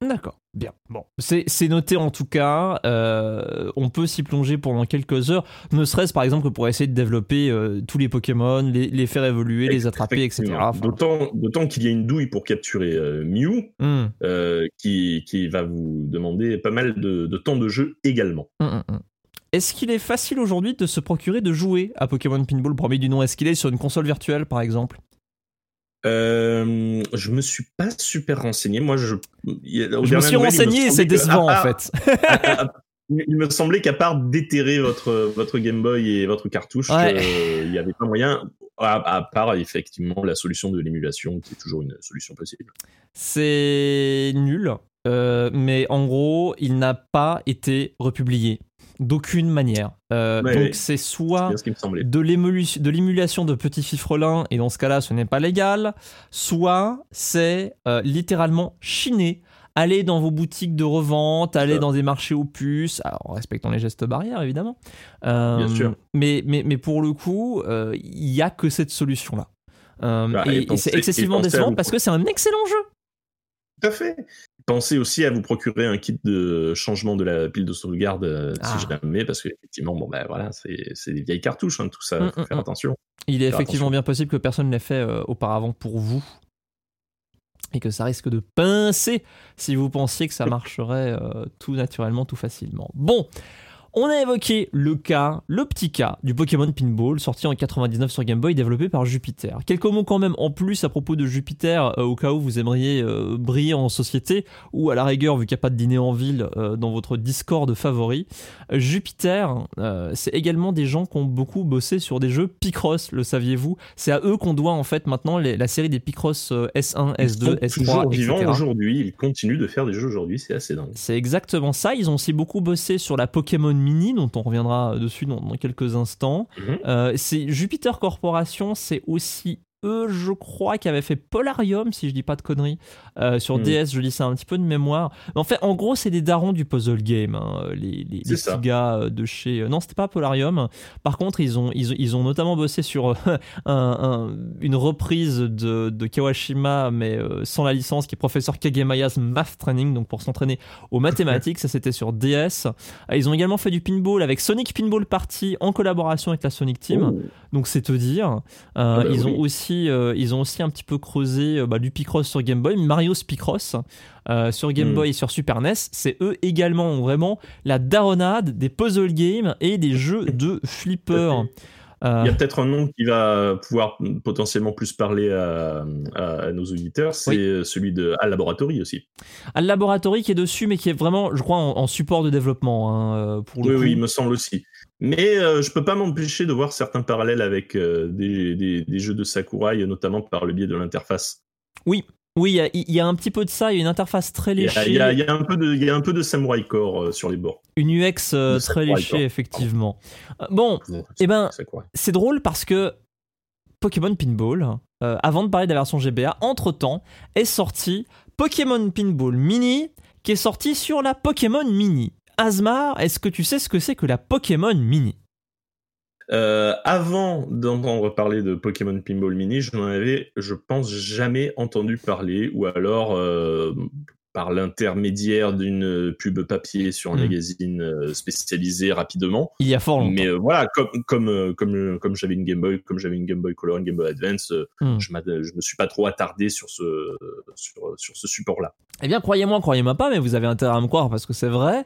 D'accord, bien. Bon, c'est noté en tout cas. Euh, on peut s'y plonger pendant quelques heures, ne serait-ce par exemple que pour essayer de développer euh, tous les Pokémon, les, les faire évoluer, les attraper, etc. Enfin, D'autant, qu'il y a une douille pour capturer euh, Mew, euh, qui, qui va vous demander pas mal de, de temps de jeu également. hum. Est-ce qu'il est facile aujourd'hui de se procurer de jouer à Pokémon Pinball premier du nom? Est-ce qu'il est sur une console virtuelle par exemple? Euh, je me suis pas super renseigné. Moi, je, Je me suis me renseigné et c'est décevant à en part- fait. il me semblait qu'à part déterrer votre, votre Game Boy et votre cartouche, Ouais. euh, il n'y avait pas moyen, à, à part effectivement la solution de l'émulation, qui est toujours une solution possible. C'est nul, euh, mais en gros, il n'a pas été republié d'aucune manière. Euh, Ouais, donc ouais. c'est soit ce de l'émulation de petits fifrelins, et dans ce cas-là, ce n'est pas légal, soit c'est euh, littéralement chiné. Aller dans vos boutiques de revente, aller Ça. dans des marchés aux puces, en respectant les gestes barrières évidemment. Euh, Bien sûr. Mais, mais, mais pour le coup, il n'y a que cette solution-là. Bah, et et et pensez- c'est excessivement décevant parce que c'est un excellent jeu. Tout à fait. Pensez aussi à vous procurer un kit de changement de la pile de sauvegarde euh, Ah. si jamais, parce que effectivement, bon ben voilà, c'est des vieilles cartouches, hein, tout ça, Mm, faut mm, faire mm. attention. Il est effectivement attention. bien possible que personne ne l'ait fait euh, auparavant pour vous. Et que ça risque de pincer si vous pensiez que ça (laughs) marcherait euh, tout naturellement, tout facilement. Bon, on a évoqué le cas, le petit cas du Pokémon Pinball, sorti en 99 sur Game Boy, développé par Jupiter. Quelques mots quand même en plus à propos de Jupiter, euh, au cas où vous aimeriez euh, briller en société, ou à la rigueur, vu qu'il n'y a pas de dîner en ville, euh, dans votre Discord favori. Jupiter, c'est également des gens qui ont beaucoup bossé sur des jeux Picross, le saviez-vous? C'est à eux qu'on doit en fait maintenant les- la série des Picross euh, S1, Ils S2, sont S3, toujours vivants aujourd'hui, ils continuent de faire des jeux aujourd'hui, c'est assez dingue. C'est exactement ça. Ils ont aussi beaucoup bossé sur la Pokémon Mini, dont on reviendra dessus dans, dans quelques instants. Mhm. Euh, c'est Jupiter Corporation, c'est aussi eux, je crois, qui avaient fait Polarium, si je dis pas de conneries, Euh, sur Mhm. DS. Je dis ça un petit peu de mémoire. Mais en fait, en gros, c'est des darons du puzzle game, hein, les, les, les petits gars euh, de chez. euh, Non, c'était pas Polarium. Par contre, ils ont, ils, ils ont notamment bossé sur (laughs) un- un- une reprise de, de Kawashima, mais sans la licence, qui est Professeur Kagemaya's Math Training, donc pour s'entraîner aux mathématiques. ça, c'était sur DS. Ils ont également fait du pinball avec Sonic Pinball Party en collaboration avec la Sonic Team. Oh. Donc c'est te dire. Euh, Ah bah ils, oui. ont aussi, euh, ils ont aussi un petit peu creusé euh, bah, du Picross sur Game Boy, Mario Picross euh, sur Game Mm. Boy et sur Super NES. C'est eux également ont vraiment la daronade des puzzle games et des jeux de flipper. Il y a peut-être un nom qui va pouvoir potentiellement plus parler à, nos auditeurs, c'est Oui. celui de Al Laboratory aussi. le Laboratory qui est dessus, mais qui est vraiment, je crois, en, en support de développement hein, pour le Oui, coup. oui, il me semble aussi. Mais euh, je peux pas m'empêcher de voir certains parallèles avec euh, des, des- des jeux de Sakurai, notamment par le biais de l'interface. Oui, Oui, il y a- il y, a un petit peu de ça, il y a une interface très léchée, il y a- il y a un peu de, il y a un peu de samouraï core euh, sur les bords. une UX euh, très léchée, effectivement. Bon, Eh ben, C'est drôle parce que Pokémon Pinball, avant de parler de la version GBA, entre-temps, est sorti Pokémon Pinball Mini, qui est sorti sur la Pokémon Mini. Asmar, est-ce que tu sais ce que c'est que la Pokémon Mini? Euh, avant d'entendre parler de Pokémon Pinball Mini, je n'en avais, je pense, jamais entendu parler, ou alors euh, par l'intermédiaire d'une pub papier sur un Hmm. magazine euh, spécialisé rapidement. Il y a fort longtemps. Mais euh, voilà, comme comme comme comme j'avais une Game Boy, comme j'avais une Game Boy Color, une Game Boy Advance, Hmm. je, je me suis pas trop attardé sur ce sur, sur ce support-là. Eh bien, croyez-moi, croyez-moi pas, mais vous avez intérêt à me croire parce que c'est vrai.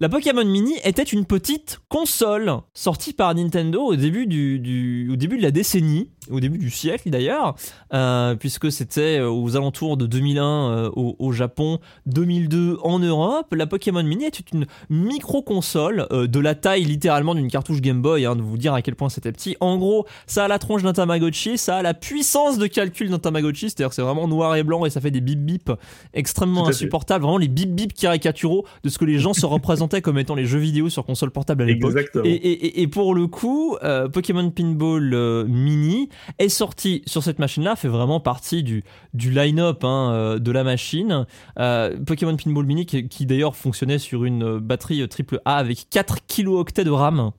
La Pokémon Mini était une petite console sortie par Nintendo au début, du, du- au début de la décennie, au début du siècle d'ailleurs, euh, puisque c'était euh, aux alentours de 2001 euh, au, au Japon, 2002 en Europe. La Pokémon Mini était une micro-console euh, de la taille littéralement d'une cartouche Game Boy, hein, de vous dire à quel point c'était petit. En gros, ça a la tronche d'un Tamagotchi, ça a la puissance de calcul d'un Tamagotchi, c'est-à-dire que c'est vraiment noir et blanc et ça fait des bip bip extrêmement insupportables, vraiment les bip bip caricaturaux de ce que les gens se (laughs) comme étant les jeux vidéo sur console portable à l'époque. Et, et- et- et pour le coup, euh, Pokémon Pinball euh, Mini est sorti sur cette machine-là, fait vraiment partie du, du line-up hein, euh, de la machine. Pokémon Pinball Mini qui, qui d'ailleurs fonctionnait sur une batterie triple A avec 4 kilooctets de RAM.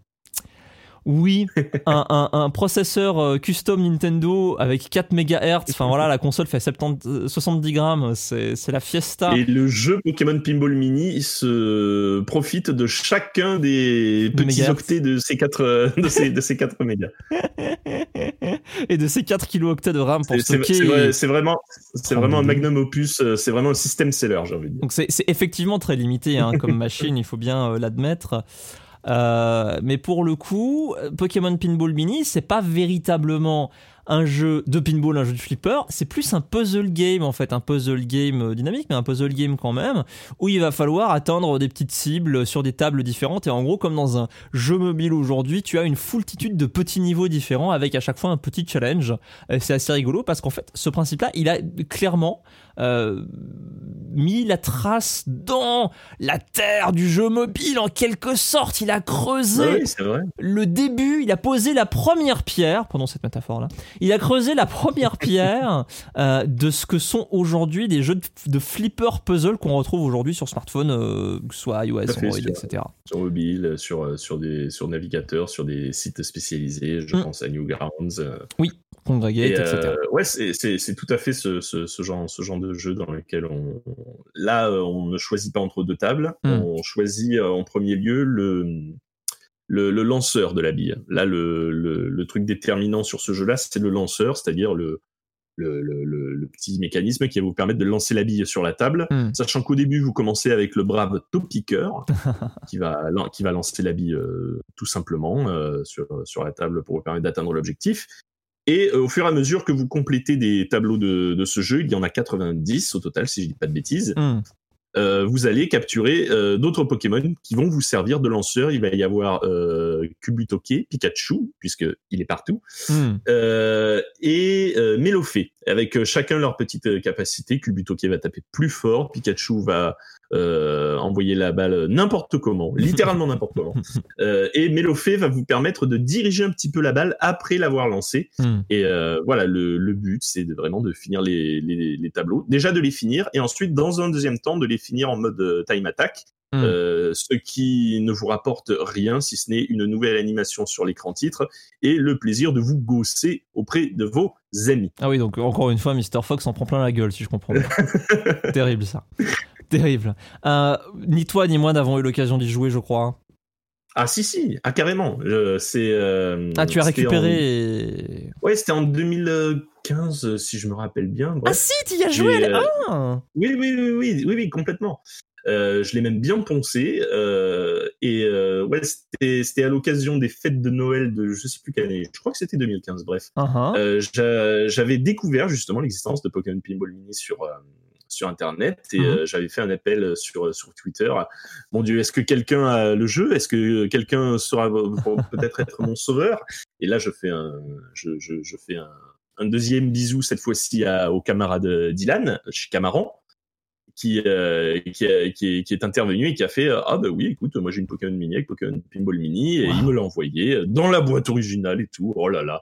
Oui, un, un- un processeur euh, custom Nintendo avec 4 MHz. Enfin voilà, la console fait 70, euh, 70 grammes. C'est la fiesta. Et le jeu Pokémon Pinball Mini se profite de chacun des petits mégahertz. octets de ces quatre euh, de ces, de ces mégas. (laughs) Et de ces 4 kilooctets de RAM pour stocker. c'est vrai- c'est vraiment, c'est Oh, vraiment un magnum opus. euh, C'est vraiment un système seller, j'ai envie de dire. Donc c'est effectivement très limité hein, comme machine, il faut bien l'admettre. Euh, mais pour le coup, Pokémon Pinball Mini, c'est pas véritablement un jeu de pinball, un jeu de flipper, c'est plus un puzzle game en fait, un puzzle game euh, dynamique, mais un puzzle game quand même, où il va falloir atteindre des petites cibles sur des tables différentes. Et en gros, comme dans un jeu mobile aujourd'hui, tu as une foultitude de petits niveaux différents avec à chaque fois un petit challenge. C'est assez rigolo parce qu'en fait, ce principe-là, il a clairement euh, mis la trace dans la terre du jeu mobile en quelque sorte. Il a creusé oui, vrai. le début, il a posé la première pierre, pendant cette métaphore-là, il a creusé la première (laughs) pierre euh, de ce que sont aujourd'hui des jeux de, de flipper puzzle qu'on retrouve aujourd'hui sur smartphone, euh, que ce soit iOS, Android, sur- etc. Sur mobile, sur sur des sur navigateurs, sur des sites spécialisés. Je Mm. pense à Newgrounds. euh, Congregate, Et, etc. euh, ouais, c'est tout à fait ce, ce, ce genre, ce genre de jeu dans lequel on. Là, euh, on ne choisit pas entre deux tables. Hmm. On choisit euh, en premier lieu le, le, le lanceur de la bille. Là, le, le, le truc déterminant sur ce jeu-là, c'est le lanceur, c'est-à-dire le, petit mécanisme qui va vous permettre de lancer la bille sur la table. Hmm. Sachant qu'au début, vous commencez avec le brave top picker (laughs) qui, va, qui va lancer la bille euh, tout simplement euh, sur, sur la table pour vous permettre d'atteindre l'objectif. Et euh, au fur et à mesure que vous complétez des tableaux de, de ce jeu, il y en a 90 au total, si je dis pas de bêtises, Hmm. euh, vous allez capturer euh, d'autres Pokémon qui vont vous servir de lanceur. Il va y avoir euh, Kubutoke, Pikachu, puisqu'il est partout, Hmm. euh, et euh, Mélofée, avec chacun leur petite capacité. Kubutoke va taper plus fort, Pikachu va euh, envoyer la balle n'importe comment, littéralement n'importe comment, (laughs) euh, et Mélofée va vous permettre de diriger un petit peu la balle après l'avoir lancée. Hmm. Et euh, voilà, le, le but, c'est vraiment de finir les, les, les tableaux. Déjà de les finir, et ensuite, dans un deuxième temps, de les finir en mode euh, time attack. Mm. Euh, ce qui ne vous rapporte rien si ce n'est une nouvelle animation sur l'écran titre et le plaisir de vous gosser auprès de vos amis. Ah oui, donc encore une fois, Mr. Fox en prend plein la gueule, si je comprends bien. (laughs) Terrible ça. (laughs) Terrible. Euh, ni toi ni moi n'avons eu l'occasion d'y jouer, je crois. Ah si si, ah carrément. Euh, c'est. euh, Ah, tu as récupéré. en- Ouais, c'était en 2015 si je me rappelle bien. Ah Bref. si, tu y as joué elle... euh, Ah Oui, oui, oui, oui, oui, oui, complètement. Euh, je l'ai même bien poncé. euh, et euh, ouais, c'était c'était à l'occasion des fêtes de Noël de je sais plus quelle année. Je crois que c'était 2015. Bref, Ah, ah. Euh, j'a- j'avais découvert justement l'existence de Pokémon Pinball Mini sur euh, sur internet et Mhm. euh, j'avais fait un appel sur sur Twitter. Mon Dieu, est-ce que quelqu'un a le jeu? Est-ce que quelqu'un sera (laughs) peut-être être mon sauveur? Et là, je fais un je, je, je fais un un deuxième bisou cette fois-ci au camarade Dylan chez Camaran qui, euh, qui, est- qui, est, qui est intervenu et qui a fait euh, ah bah oui écoute moi j'ai une Pokémon Mini avec Pokémon Pinball Mini et Wow. il me l'a envoyé dans la boîte originale et tout oh là là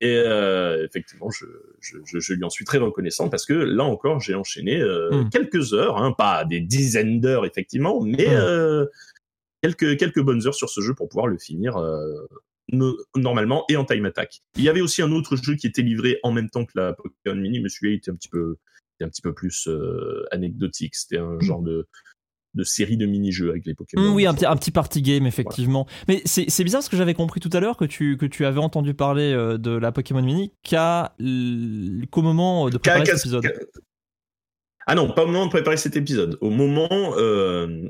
et euh, effectivement je, je, je, je lui en suis très reconnaissant parce que là encore j'ai enchaîné euh, Mm. quelques heures hein, pas des dizaines d'heures effectivement mais Mm. euh, quelques quelques bonnes heures sur ce jeu pour pouvoir le finir no- normalement et en time attack. Il y avait aussi un autre jeu qui était livré en même temps que la Pokémon Mini, mais celui-là était un petit peu, un petit peu plus anecdotique. C'était un genre de, de série de mini-jeux avec les Pokémon. Mm, oui, un petit, un petit party game, effectivement. Mais c'est bizarre parce que j'avais compris tout à l'heure que tu, que tu avais entendu parler euh, de la Pokémon Mini qu'à qu'au moment de préparer cet épisode. Ah non, pas au moment de préparer cet épisode. Au moment, euh,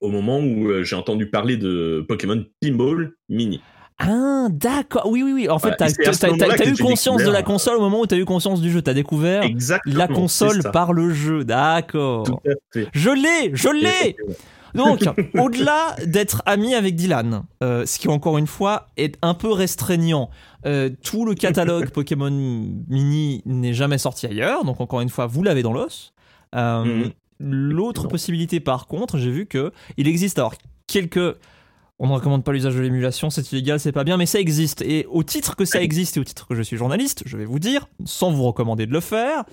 au moment où euh, j'ai entendu parler de Pokémon Pinball Mini. Ah, d'accord. Oui, oui, oui. En fait, Voilà, t'as eu conscience de la découvert, console au moment où t'as eu conscience du jeu. T'as découvert Exactement. la console par le jeu. D'accord. Je l'ai, je l'ai. Donc, (laughs) au-delà d'être ami avec Dylan, euh, ce qui encore une fois est un peu restreignant, euh, tout le catalogue (laughs) Pokémon Mini n'est jamais sorti ailleurs, donc encore une fois, vous l'avez dans l'os. Euh, Mhm. L'autre possibilité, par contre, j'ai vu que il existe alors quelques. On ne recommande pas l'usage de l'émulation, c'est illégal, c'est pas bien, mais ça existe. Et au titre que ça (coughs) existe et au titre que je suis journaliste, je vais vous dire, sans vous recommander de le faire,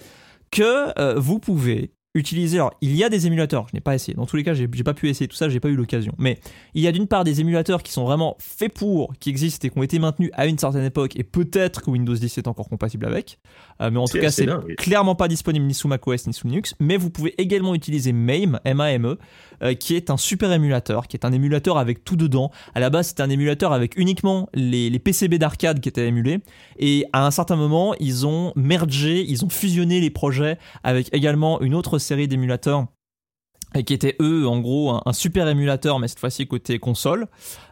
que euh, vous pouvez utiliser. Alors, il y a des émulateurs, je n'ai pas essayé. Dans tous les cas, j'ai pas pu essayer tout ça, j'ai pas eu l'occasion. Mais il y a d'une part des émulateurs qui sont vraiment faits pour, qui existent et qui ont été maintenus à une certaine époque, et peut-être que Windows 10 est encore compatible avec. Euh, mais en tout cas, c'est clairement pas disponible ni sous macOS ni sous Linux. Mais vous pouvez également utiliser MAME, M-A-M-E, euh, qui est un super émulateur, qui est un émulateur avec tout dedans. À la base, c'était un émulateur avec uniquement les, PCB d'arcade qui étaient émulés. Et à un certain moment, ils ont mergé, ils ont fusionné les projets avec également une autre série d'émulateurs et qui étaient eux en gros un, un super émulateur mais cette fois-ci côté console.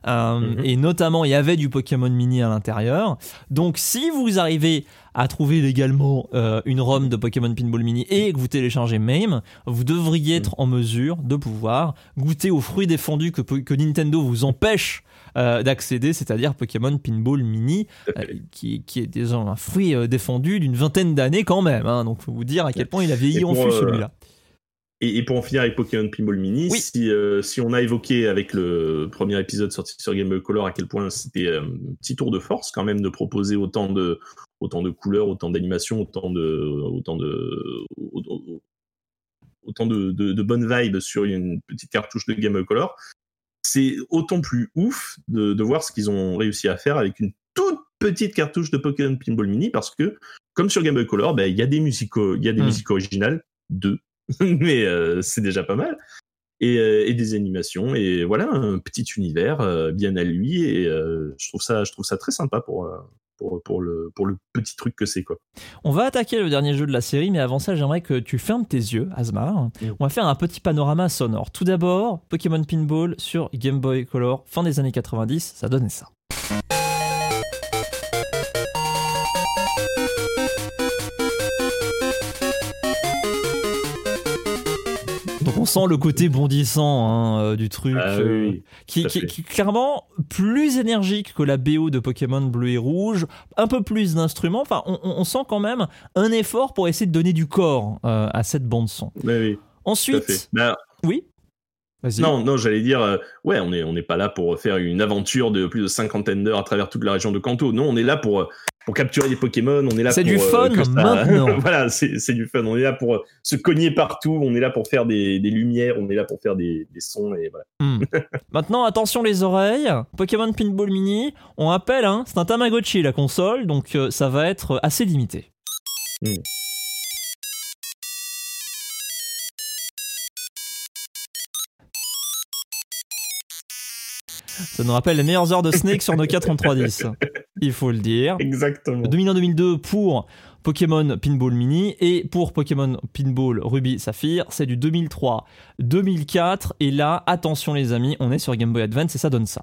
Euh, Mhm. et notamment il y avait du Pokémon Mini à l'intérieur. Donc si vous arrivez à trouver légalement euh, une ROM de Pokémon Pinball Mini et que vous téléchargez MAME vous devriez être en mesure de pouvoir goûter aux fruits défendus que, que Nintendo vous empêche euh, d'accéder c'est-à-dire Pokémon Pinball Mini euh, qui, qui est déjà un fruit euh, défendu d'une vingtaine d'années quand même hein. donc faut vous dire à quel point il a vieilli en fût celui-là Et, et pour en finir avec Pokémon Pinball Mini, Oui. si, euh, si on a évoqué avec le premier épisode sorti sur Game Boy Color à quel point c'était euh, un petit tour de force quand même de proposer autant de, autant de couleurs, autant d'animations, autant de, autant de, autant de, de, de bonnes vibes sur une petite cartouche de Game Boy Color, c'est autant plus ouf de, de voir ce qu'ils ont réussi à faire avec une toute petite cartouche de Pokémon Pinball Mini parce que comme sur Game Boy Color, ben, il y a des musiques, il y a des Hmm. musiques originales, deux, (laughs) mais euh, c'est déjà pas mal. Et, euh, et des animations et voilà un petit univers euh, bien à lui et euh, je trouve ça je trouve ça très sympa pour pour pour le pour le petit truc que c'est quoi. On va attaquer le dernier jeu de la série, mais avant ça, j'aimerais que tu fermes tes yeux, Asmar. On va faire un petit panorama sonore. Tout d'abord, Pokémon Pinball sur Game Boy Color, fin des années 90, ça donnait ça. On sent le côté bondissant hein, euh, du truc. Ah euh, oui, qui, qui- qui est clairement plus énergique que la BO de Pokémon Bleu et Rouge, un peu plus d'instruments. Enfin, on, sent quand même un effort pour essayer de donner du corps euh, à cette bande son. Oui, Ensuite. Bah, oui. Vas-y. Non, non, j'allais dire, euh, ouais, on n'est on n'est pas là pour faire une aventure de plus de cinquantaine d'heures à travers toute la région de Kanto. Non, on est là pour, euh, pour capturer des Pokémon. On est là C'est pour, du euh, fun ça- maintenant. (laughs) voilà, c'est c'est du fun. On est là pour euh, se cogner partout. On est là pour faire des, des lumières. On est là pour faire des, des sons et voilà. Hmm. (laughs) Maintenant, attention les oreilles. Pokémon Pinball Mini, on rappelle, hein, c'est un Tamagotchi la console, donc euh, ça va être assez limité. Hmm. Ça nous rappelle les meilleures heures de Snake sur Nokia (laughs) 3310. Il faut le dire. Exactement. 2001-2002 pour Pokémon Pinball Mini et pour Pokémon Pinball Ruby Saphir, c'est du 2003-2004 et là, attention les amis, on est sur Game Boy Advance et ça donne ça.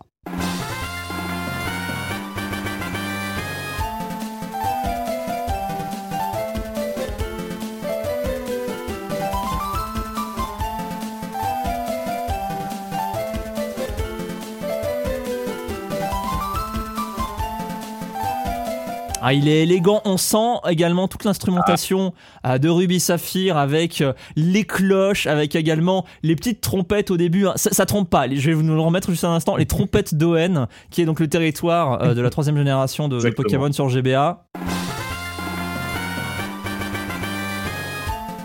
Ah, il est élégant. On sent également toute l'instrumentation euh, de Ruby Saphir avec euh, les cloches, avec également les petites trompettes au début. Ça, ça trompe pas. Je vais vous nous le remettre juste un instant. Les (laughs) trompettes d'Oen, qui est donc le territoire euh, de la troisième génération de Exactement. Pokémon sur GBA.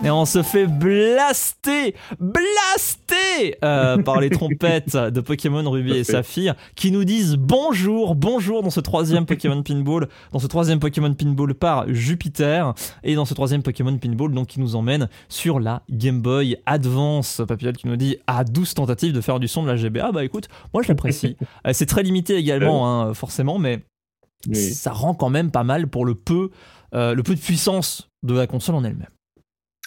Et on se fait blaster, blaster euh, par les (laughs) trompettes de Pokémon Ruby et Saphir qui nous disent bonjour, bonjour dans ce troisième Pokémon Pinball, dans ce troisième Pokémon Pinball par Jupiter et dans ce troisième Pokémon Pinball donc qui nous emmène sur la Game Boy Advance. Papillon qui nous dit à 12 tentatives de faire du son de la GBA. Bah écoute, moi je l'apprécie. (laughs) Euh, C'est très limité également, hein, forcément, mais Oui. ça rend quand même pas mal pour le peu, euh, le peu de puissance de la console en elle-même.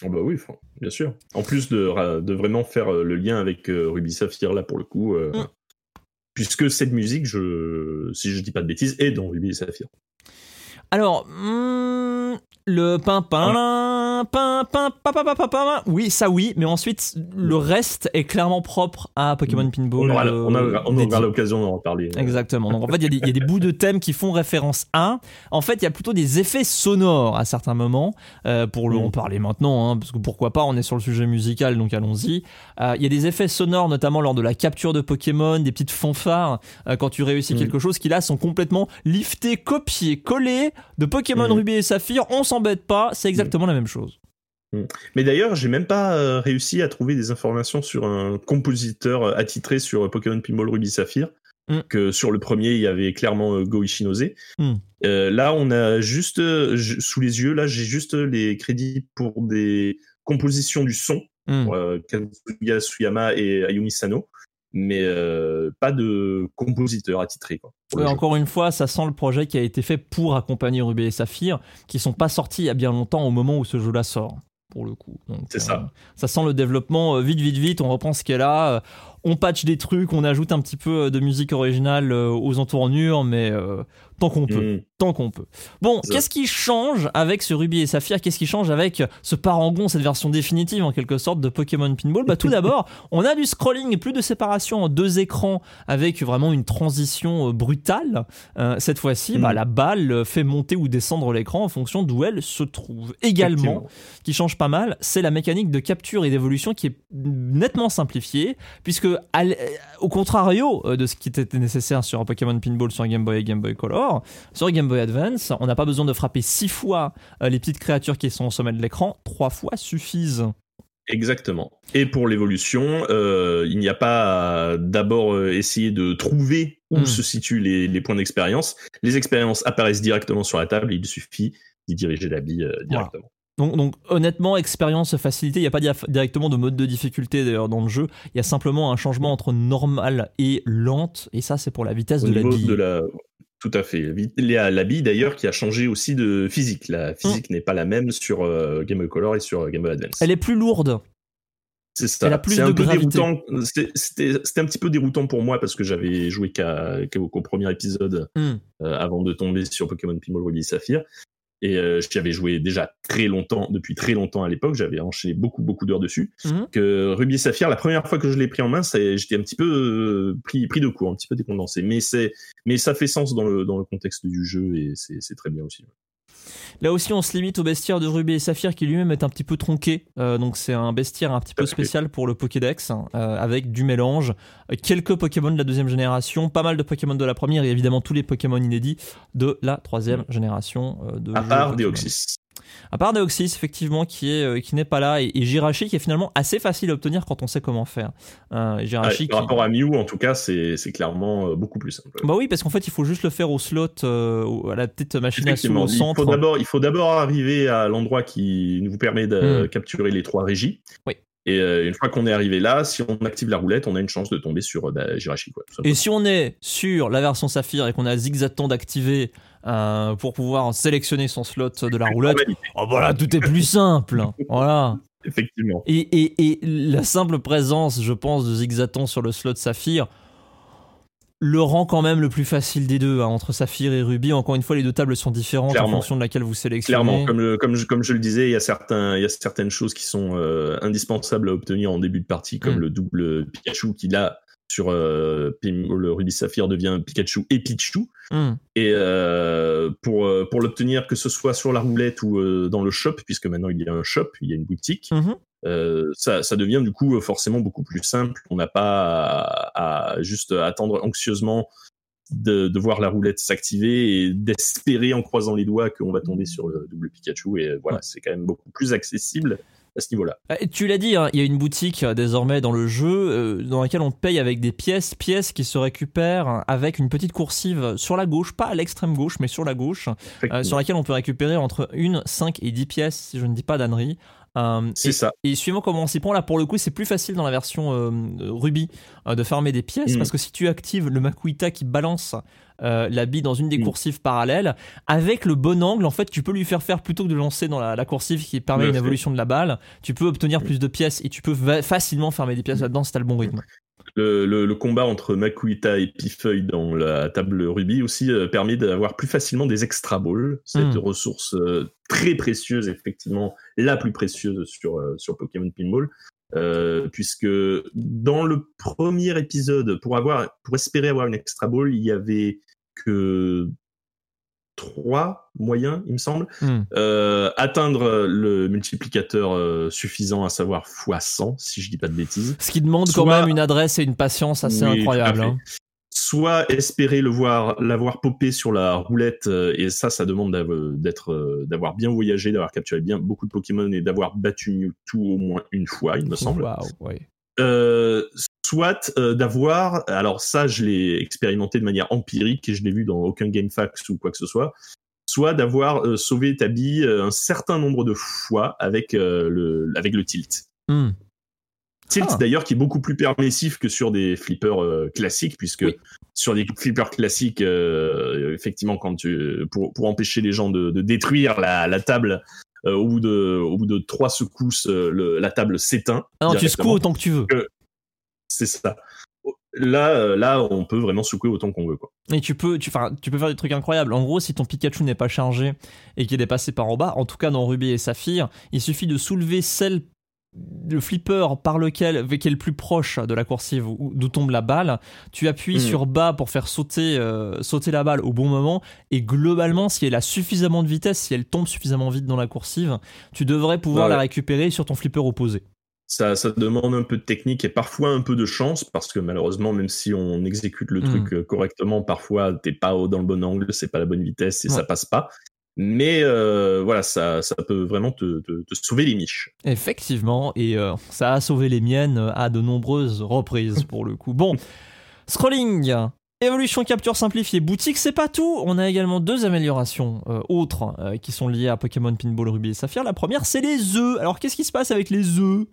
Ah bah oui, bien sûr. En plus de, de vraiment faire euh, le lien avec euh, Ruby Saphir, là, pour le coup. euh, Mm. Puisque cette musique, je, si je dis pas de bêtises, est dans Ruby et Saphir. Alors, hmm, le pain pain ah. pain pain pain oui ça oui mais ensuite le reste est clairement propre à Pokémon mm. Pinball on aura, euh, aura, l'occasion d'en reparler euh. exactement. Donc en fait il y, a des (laughs) bouts de thèmes qui font référence à en fait il y a plutôt des effets sonores à certains moments euh, pour le mm. en parler maintenant hein, parce que pourquoi pas on est sur le sujet musical donc allons-y. Il y a des effets sonores notamment lors de la capture de Pokémon des petites fanfares quand tu réussis mm. quelque chose qui là sont complètement liftés copiés collés de Pokémon mm. Ruby et Saphir. On s'en s'embête pas, c'est exactement la même chose. Mais d'ailleurs, j'ai même pas euh, réussi à trouver des informations sur un compositeur euh, attitré sur euh, Pokémon Pinball Ruby Saphir. Mm. Que sur le premier, il y avait clairement Go Ishinose. Mm. Euh, là, on a juste sous les yeux, là, j'ai juste les crédits pour des compositions du son, Mm. pour, euh, Kazuya Suyama et Ayumi Sano, mais euh, pas de compositeur attitré. Quoi, Ouais, encore une fois, ça sent le projet qui a été fait pour accompagner Ruby et Saphir, qui sont pas sortis il y a bien longtemps au moment où ce jeu-là sort, pour le coup. C'est ça. Ça sent le développement euh, vite, vite, vite. On reprend ce qu'elle a, euh, on patch des trucs, on ajoute un petit peu euh, de musique originale euh, aux entournures, mais euh, tant qu'on peut, Mm. tant qu'on peut. Bon, qu'est-ce qui change avec ce Ruby et Saphir? Qu'est-ce qui change avec ce parangon, cette version définitive en quelque sorte de Pokémon Pinball? Bah tout (laughs) d'abord, on a du scrolling et plus de séparation en deux écrans avec vraiment une transition euh, brutale. Euh, cette fois-ci, Mm. bah, la balle euh, fait monter ou descendre l'écran en fonction d'où elle se trouve. Également, qui change pas mal, c'est la mécanique de capture et d'évolution qui est nettement simplifiée, puisque au contrario de ce qui était nécessaire sur Pokémon Pinball sur Game Boy et Game Boy Color, sur Game Boy Advance, on n'a pas besoin de frapper six fois euh, les petites créatures qui sont au sommet de l'écran, trois fois suffisent. Exactement. Et pour l'évolution, euh, il n'y a pas d'abord euh, essayer de trouver où Mm. se situent les, les points d'expérience. Les expériences apparaissent directement sur la table et il suffit d'y diriger la bille euh, directement. Donc, donc, honnêtement, expérience facilité, il n'y a pas directement de mode de difficulté d'ailleurs dans le jeu, il y a simplement un changement entre normal et lente, et ça c'est pour la vitesse Au de la bille. de la... Tout à fait. Il y a la bille d'ailleurs qui a changé aussi de physique. La physique n'est pas la même sur euh, Game Boy Color et sur euh, Game Boy Advance. Elle est plus lourde. C'est ça. elle a plus C'est de un peu gravité. déroutant. C'était- un petit peu déroutant pour moi parce que j'avais joué qu'au premier épisode Hmm. euh, avant de tomber sur Pokémon Pinball Ruby et Saphir. Et euh, j'y avais joué déjà très longtemps, depuis très longtemps à l'époque. J'avais enchaîné beaucoup, beaucoup d'heures dessus. Mhm. Que Ruby et Saphir, la première fois que je l'ai pris en main, j'étais un petit peu euh, pris, pris de court, un petit peu décondensé. Mais c'est, mais ça fait sens dans le, dans le contexte du jeu et c'est c'est très bien aussi. Là aussi, on se limite au bestiaire de Ruby et Saphir qui lui-même est un petit peu tronqué. Euh, donc, c'est un bestiaire un petit peu spécial pour le Pokédex, hein, euh, avec du mélange. Euh, quelques Pokémon de la deuxième génération, pas mal de Pokémon de la première et évidemment tous les Pokémon inédits de la troisième génération euh, de À part. Deoxys. À part Deoxys, effectivement, qui est euh, qui n'est pas là, et, et Jirachi qui est finalement assez facile à obtenir quand on sait comment faire. Euh, par qui- rapport à Mew, en tout cas, c'est clairement euh, beaucoup plus simple. Bah oui, parce qu'en fait, il faut juste le faire au slot, euh, à la petite machine à sous au il centre. faut d'abord, il faut d'abord arriver à l'endroit qui nous permet de Hmm. capturer les trois régies. Oui. Et euh, une fois qu'on est arrivé là, si on active la roulette, on a une chance de tomber sur bah, Jirachi. Quoi. Et si on est sur la version Saphir et qu'on a zigzag d'activer euh, pour pouvoir sélectionner son slot de la roulette, Formalité, oh voilà, tout est plus simple. (laughs) Voilà. Effectivement. Et, et, et la simple présence, je pense, de Zigzaton sur le slot Saphir le rend quand même le plus facile des deux, hein, entre Saphir et Ruby. Encore une fois, les deux tables sont différentes en Clairement. fonction de laquelle vous sélectionnez. Clairement, comme, le- comme, je, comme je le disais, il y a, certains, il y a certaines choses qui sont euh, indispensables à obtenir en début de partie, comme Mm. le double Pikachu qui là sur euh, Pinball Ruby Saphir devient Pikachu et Pichu. Hmm. Et euh, pour, euh, pour l'obtenir, que ce soit sur la roulette ou euh, dans le shop, puisque maintenant il y a un shop, il y a une boutique, euh, ça, ça devient du coup forcément beaucoup plus simple. On n'a pas à, à juste attendre anxieusement de, de voir la roulette s'activer et d'espérer en croisant les doigts qu'on va tomber sur le double Pikachu. Et voilà, c'est quand même beaucoup plus accessible à ce niveau-là. Euh, Tu l'as dit, hein, il y a une boutique euh, désormais dans le jeu euh, dans laquelle on paye avec des pièces, pièces qui se récupèrent avec une petite coursive sur la gauche, pas à l'extrême gauche, mais sur la gauche, euh, sur laquelle on peut récupérer entre 1, 5 et 10 pièces, si je ne dis pas d'ânerie. Euh, C'est ça. et suivant comment on s'y prend, là pour le coup, c'est plus facile dans la version euh, Ruby euh, de farmer des pièces Mm. parce que si tu actives le Makuita qui balance euh, la bille dans une des Mm. coursives parallèles, avec le bon angle, en fait, tu peux lui faire faire plutôt que de lancer dans la, la coursive qui permet une évolution de la balle, tu peux obtenir plus de pièces et tu peux facilement farmer des pièces là-dedans si t'as le bon rythme. Le, le- le combat entre Makuita et Pifeuille dans la table Ruby aussi euh, permet d'avoir plus facilement des extra balls, cette Mm. ressource euh, très précieuse, effectivement la plus précieuse sur, euh, sur Pokémon Pinball. Euh, puisque dans le premier épisode, pour avoir, pour espérer avoir une extra ball, il y avait que trois moyens, il me semble, Hmm. Euh, atteindre le multiplicateur euh, suffisant, à savoir x100, si je dis pas de bêtises. Ce qui demande quand même une adresse et une patience assez Oui, incroyable. hein. soit espérer le voir, l'avoir popé sur la roulette, euh, et ça, ça demande d'être, d'avoir bien voyagé, d'avoir capturé bien beaucoup de Pokémon et d'avoir battu Mewtwo au moins une fois, il me semble. Waouh, ouais. Euh, soit euh, d'avoir, alors ça, je l'ai expérimenté de manière empirique et je l'ai vu dans aucun GameFAQs ou quoi que ce soit, soit d'avoir euh, sauvé ta bille euh, un certain nombre de fois avec, le, avec le tilt. Hmm. Tilt Ah. d'ailleurs qui est beaucoup plus permissif que sur des flippers classiques puisque Oui. sur des flippers classiques effectivement quand tu pour, pour empêcher les gens de, de détruire la, la table euh, au bout de au bout de trois secousses euh, le- la table s'éteint Ah non, tu secoues autant que tu veux. C'est ça là euh, là on peut vraiment secouer autant qu'on veut quoi Et tu peux, tu, peux faire des trucs incroyables. En gros, si ton Pikachu n'est pas chargé et qu'il est passé par en bas, en tout cas dans Ruby et Saphir, il suffit de soulever celle le flipper par lequel qui est le plus proche de la coursive où- d'où tombe la balle tu appuies Mm. sur bas pour faire sauter euh, sauter la balle au bon moment et globalement si elle a suffisamment de vitesse si elle tombe suffisamment vite dans la coursive tu devrais pouvoir Ouais. la récupérer sur ton flipper opposé ça, ça demande un peu de technique et parfois un peu de chance parce que malheureusement, même si on exécute le Mm. truc euh, correctement, parfois t'es pas dans le bon angle, c'est pas la bonne vitesse et Ouais. ça passe pas. Mais euh, voilà, ça, ça peut vraiment te, te, te sauver les miches. Effectivement, et euh, ça a sauvé les miennes à de nombreuses reprises pour le coup. Bon, scrolling, évolution capture simplifiée, boutique, c'est pas tout. On a également deux améliorations euh, autres euh, qui sont liées à Pokémon Pinball Ruby et Saphir. La première, c'est les œufs. Alors, qu'est-ce qui se passe avec les œufs?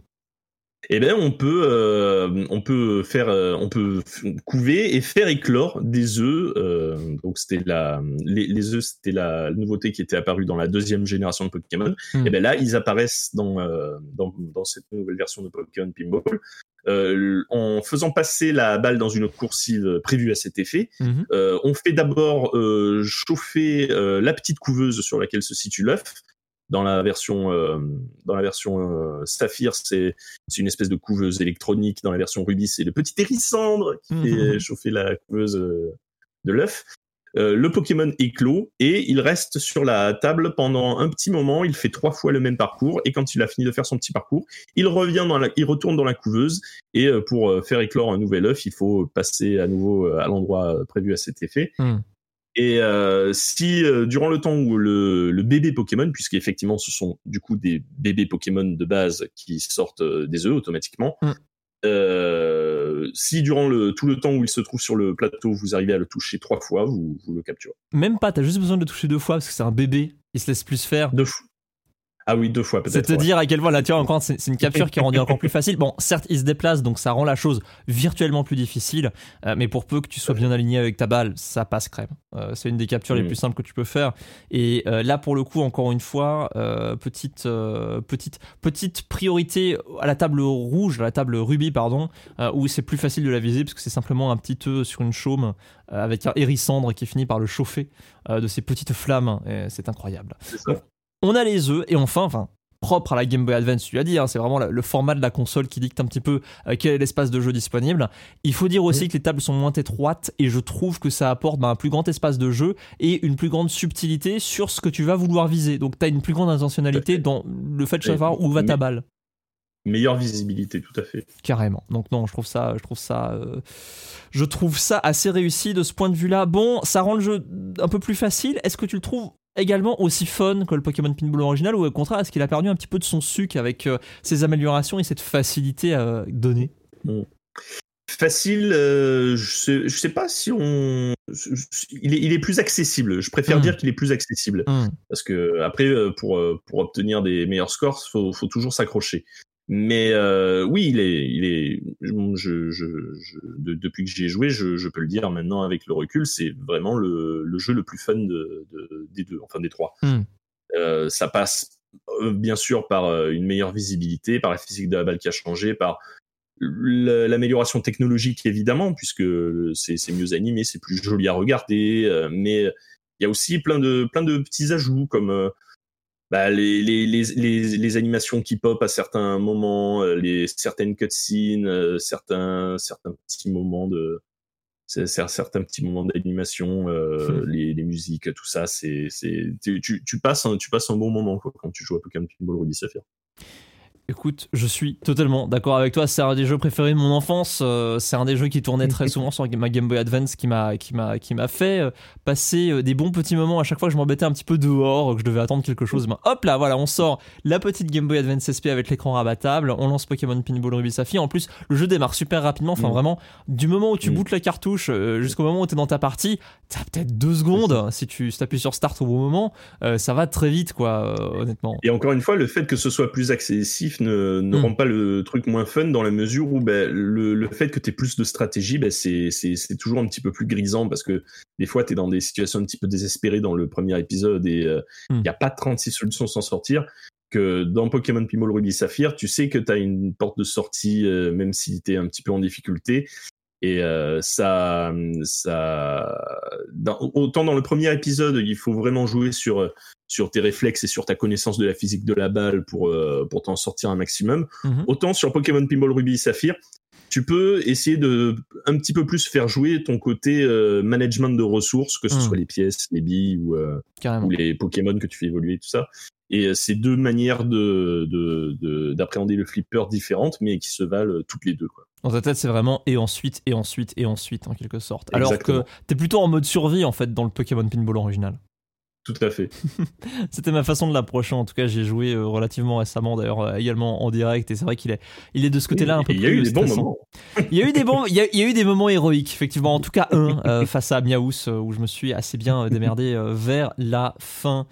Eh bien, on peut, euh, on peut faire, euh, on peut couver et faire éclore des œufs. euh, donc, c'était la, les, les œufs, c'était la nouveauté qui était apparue dans la deuxième génération de Pokémon. Hmm. Et bien là, ils apparaissent dans, euh, dans, dans cette nouvelle version de Pokémon Pinball. Euh, en faisant passer la balle dans une coursive prévue à cet effet, Mhm. euh, on fait d'abord euh, chauffer euh, la petite couveuse sur laquelle se situe l'œuf. Dans la version, euh, dans la version euh, Saphir, c'est c'est une espèce de couveuse électronique. Dans la version Ruby, c'est le petit hérissandre qui Mhm. fait chauffer la couveuse euh, de l'œuf. Euh, le Pokémon éclot et il reste sur la table pendant un petit moment. Il fait trois fois le même parcours et quand il a fini de faire son petit parcours, il revient dans la, il retourne dans la couveuse et euh, pour euh, faire éclore un nouvel œuf, il faut passer à nouveau à l'endroit prévu à cet effet. Hmm. Et euh, si euh, durant le temps où le, le bébé Pokémon, puisqu'effectivement ce sont du coup des bébés Pokémon de base qui sortent euh, des œufs automatiquement, Mm. si durant le, tout le temps où il se trouve sur le plateau, vous arrivez à le toucher trois fois, vous, vous le capturez. Même pas, t'as juste besoin de le toucher deux fois parce que c'est un bébé. Il se laisse plus faire. Deux fois. Ah oui, deux fois C'est peut-être. te ouais. dire à quel point là, tu vois, encore, c'est c'est une capture qui est rendue encore plus facile. Bon, certes, il se déplace, donc ça rend la chose virtuellement plus difficile. euh, mais pour peu que tu sois bien aligné avec ta balle, ça passe crème. Euh, c'est une des captures les Mm. plus simples que tu peux faire. Et euh, là, pour le coup, encore une fois, petite, petite, petite priorité à la table rouge, à la table rubis, pardon, où c'est plus facile de la viser parce que c'est simplement un petit œuf sur une chaume avec un hérissandre qui finit par le chauffer de ces petites flammes. C'est incroyable. C'est ça. On a les œufs et enfin, enfin, propre à la Game Boy Advance, tu l'as dit, hein, c'est vraiment le, format de la console qui dicte un petit peu euh, quel est l'espace de jeu disponible. Il faut dire aussi que les tables sont moins étroites et je trouve que ça apporte bah, un plus grand espace de jeu et une plus grande subtilité sur ce que tu vas vouloir viser. Donc tu as une plus grande intentionnalité dans le fait de savoir où va ta balle meilleure visibilité, tout à fait. Carrément. Donc non, je trouve ça, je trouve ça, euh, je trouve ça assez réussi de ce point de vue-là. Bon, ça rend le jeu un peu plus facile. Est-ce que tu le trouves également aussi fun que le Pokémon Pinball original ou au contraire est-ce qu'il a perdu un petit peu de son sucre avec euh, ses améliorations et cette facilité à donner? Facile, euh, je, sais, sais pas si on. Il est, plus accessible. Je préfère hmm. dire qu'il est plus accessible. Hmm. Parce que, après, pour, pour obtenir des meilleurs scores, il faut, toujours s'accrocher. Mais euh, oui, il est, il est. Je, je, je depuis que j'y ai joué, je, je, peux le dire maintenant avec le recul, c'est vraiment le, le, jeu le plus fun de, de, des deux, enfin des trois. Hmm. Euh, ça passe euh, bien sûr par euh, une meilleure visibilité, par la physique de la balle qui a changé, par l'amélioration technologique évidemment, puisque c'est mieux animé, c'est plus joli à regarder, euh, mais il y a aussi plein de plein de petits ajouts comme bah, les, les, les, les, animations qui pop à certains moments, euh, les, certaines cutscenes, euh, certains, certains petits moments de certains petits moments d'animation, euh, hmm. les, les, musiques, tout ça, c'est, tu, tu, passes un, tu passes un bon moment quoi, quand tu joues à Pokémon Pinball Ruby Sapphire. Écoute, je suis totalement d'accord avec toi. C'est un des jeux préférés de mon enfance. Euh, c'est un des jeux qui tournait très (laughs) souvent sur ma Game Boy Advance, qui m'a qui m'a qui m'a fait euh, passer euh, des bons petits moments à chaque fois que je m'embêtais un petit peu dehors, que je devais attendre quelque chose. Ben, hop là, voilà, on sort la petite Game Boy Advance SP avec l'écran rabattable. On lance Pokémon Pinball Ruby Sapphire. En plus, le jeu démarre super rapidement. Enfin, mm. vraiment, du moment où tu mm. bootes la cartouche jusqu'au moment où tu es dans ta partie, t'as peut-être deux secondes. Si tu appuies sur Start au bon moment, ça va très vite, quoi. honnêtement. Et encore une fois, le fait que ce soit plus ne, ne mm. rend pas le truc moins fun dans la mesure où ben, le, le, fait que tu aies plus de stratégie, ben, c'est toujours un petit peu plus grisant parce que des fois, tu es dans des situations un petit peu désespérées dans le premier épisode et il euh, n'y mm. a pas 36 solutions sans sortir. Que dans Pokémon Pinball Ruby Saphir, tu sais que tu as une porte de sortie, euh, même si tu es un petit peu en difficulté. Et euh, ça, ça, autant dans le premier épisode, il faut vraiment jouer sur sur tes réflexes et sur ta connaissance de la physique de la balle pour euh, pour t'en sortir un maximum. Mhm. Autant sur Pokémon Pinball Ruby et Saphir, tu peux essayer de un petit peu plus faire jouer ton côté euh, management de ressources, que ce mhm. soit les pièces, les billes ou, ou, les Pokémon que tu fais évoluer, tout ça. Et c'est deux manières de d'appréhender de, le flipper différentes, mais qui se valent toutes les deux. Quoi. Dans ta tête, c'est vraiment et ensuite, et ensuite, et ensuite, en quelque sorte. Alors que t'es plutôt en mode survie, en fait, dans le Pokémon Pinball original. Tout à fait. (laughs) C'était ma façon de l'approcher. En tout cas, j'ai joué euh, relativement récemment, d'ailleurs, euh, également en direct. Et c'est vrai qu'il est, il est de ce côté-là un peu plus. Il y a eu des bons moments. il y a eu des bons, il y, a, eu des moments héroïques, effectivement. En tout cas, un (laughs) euh, face à Miaous, où je me suis assez bien démerdé vers la fin.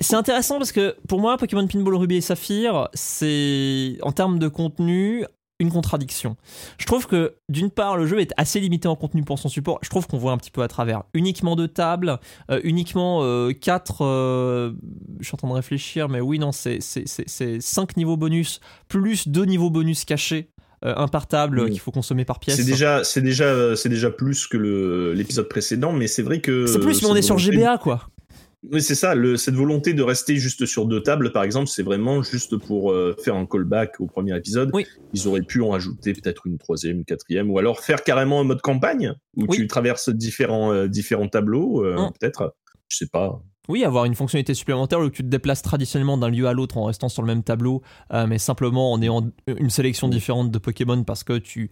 C'est intéressant parce que pour moi, Pokémon Pinball Ruby et Saphir, c'est en termes de contenu une contradiction. Je trouve que d'une part le jeu est assez limité en contenu pour son support. Je trouve qu'on voit un petit peu à travers. Uniquement deux tables, euh, uniquement euh, quatre. Euh, je suis en train de réfléchir, mais oui non c'est c'est cinq niveaux bonus plus deux niveaux bonus cachés. un par table qu'il faut consommer par pièce. C'est déjà, c'est déjà, c'est déjà plus que l'épisode précédent, mais c'est vrai que. C'est plus, mais on est sur GBA quoi. Oui, c'est ça. Le, cette volonté de rester juste sur deux tables, par exemple, c'est vraiment juste pour euh, faire un callback au premier épisode. Oui. Ils auraient pu en rajouter peut-être une troisième, une quatrième, ou alors faire carrément un mode campagne où tu traverses différents, euh, différents tableaux, euh, mm. peut-être. Je sais pas. Oui, avoir une fonctionnalité supplémentaire où tu te déplaces traditionnellement d'un lieu à l'autre en restant sur le même tableau, mais simplement en ayant une sélection différente de Pokémon parce que tu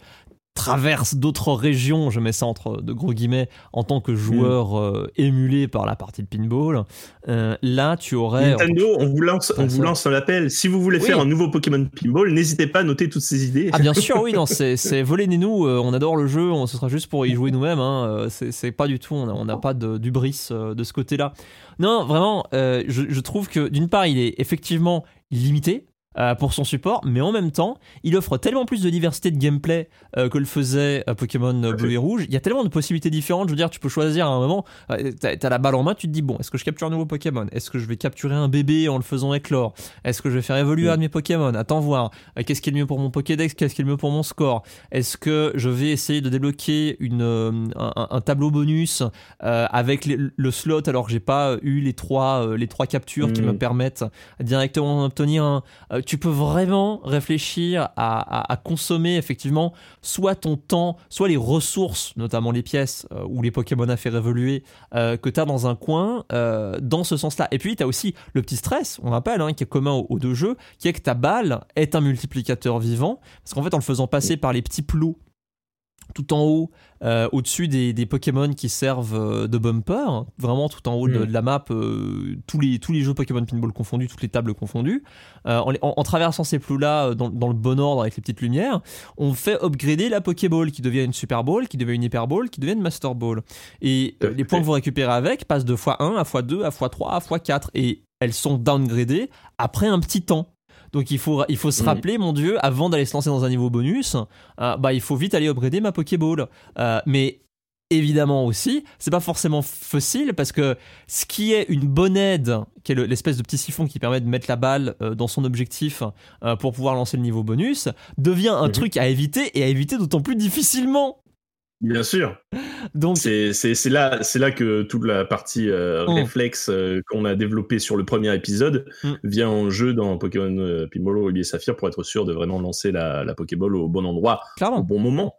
traverse d'autres régions, je mets ça entre de gros guillemets, en tant que joueur mm. euh, émulé par la partie de pinball, euh, là tu aurais... Nintendo, on vous lance, on vous lance un appel. Si vous voulez faire un nouveau Pokémon Pinball, n'hésitez pas à noter toutes ces idées. Ah bien sûr, oui, non, (laughs) c'est, c'est volez-nous, euh, on adore le jeu, on, ce sera juste pour y jouer nous-mêmes, hein, c'est, c'est pas du tout, on n'a pas de, d'ubris de ce côté-là. Non, vraiment, je, je trouve que d'une part, il est effectivement limité, euh, pour son support, mais en même temps, il offre tellement plus de diversité de gameplay euh, que le faisait euh, Pokémon Bleu et Rouge. Il y a tellement de possibilités différentes. Je veux dire, tu peux choisir à un moment, t'as as la balle en main, tu te dis bon, est-ce que je capture un nouveau Pokémon? Est-ce que je vais capturer un bébé en le faisant éclore? Est-ce que je vais faire évoluer Mm. un de mes Pokémon? Attends voir. Qu'est-ce qui est le mieux pour mon Pokédex? Qu'est-ce qui est le mieux pour mon score? Est-ce que je vais essayer de débloquer une, un, un- un tableau bonus avec les- le slot alors que j'ai pas eu les trois, les trois captures qui Mm. me permettent directement d'obtenir un. Tu peux vraiment réfléchir à, à- à consommer effectivement soit ton temps, soit les ressources, notamment les pièces euh, ou les Pokémon à faire évoluer euh, que tu as dans un coin, euh, dans ce sens-là. Et puis tu as aussi le petit stress, on rappelle, hein, qui est commun aux, aux deux jeux, qui est que ta balle est un multiplicateur vivant, parce qu'en fait en le faisant passer par les petits plots tout en haut, euh, au-dessus des, des Pokémon qui servent euh, de bumper, vraiment tout en haut de, Mm. de la map, euh, tous, les, tous les jeux Pokémon Pinball confondus, toutes les tables confondues, euh, en, les- en- en traversant ces plots-là dans, dans le bon ordre avec les petites lumières, on fait upgrader la Pokéball qui devient une Super Ball, qui devient une Hyper Ball, qui devient une Master Ball. Et euh, les points que vous récupérez avec passent de x1 à x2 à x3 à x4 et elles sont downgradées après un petit temps. Donc il faut, il faut se Mhm. rappeler, mon dieu, avant d'aller se lancer dans un niveau bonus, euh, bah, il faut vite aller upgrader ma Pokéball. Euh, mais évidemment aussi, c'est pas forcément facile parce que ce qui est une bonne aide, qui est le- l'espèce de petit siphon qui permet de mettre la balle euh, dans son objectif pour pouvoir lancer le niveau bonus, devient un Mhm. truc à éviter et à éviter d'autant plus difficilement. Bien sûr. Donc C'est là, c'est là que toute la partie euh, Mm. réflexe euh, qu'on a développée sur le premier épisode Mm. vient en jeu dans Pokémon euh, Ruby et Saphir pour être sûr de vraiment lancer la, la Pokéball au bon endroit, au clairement. bon moment.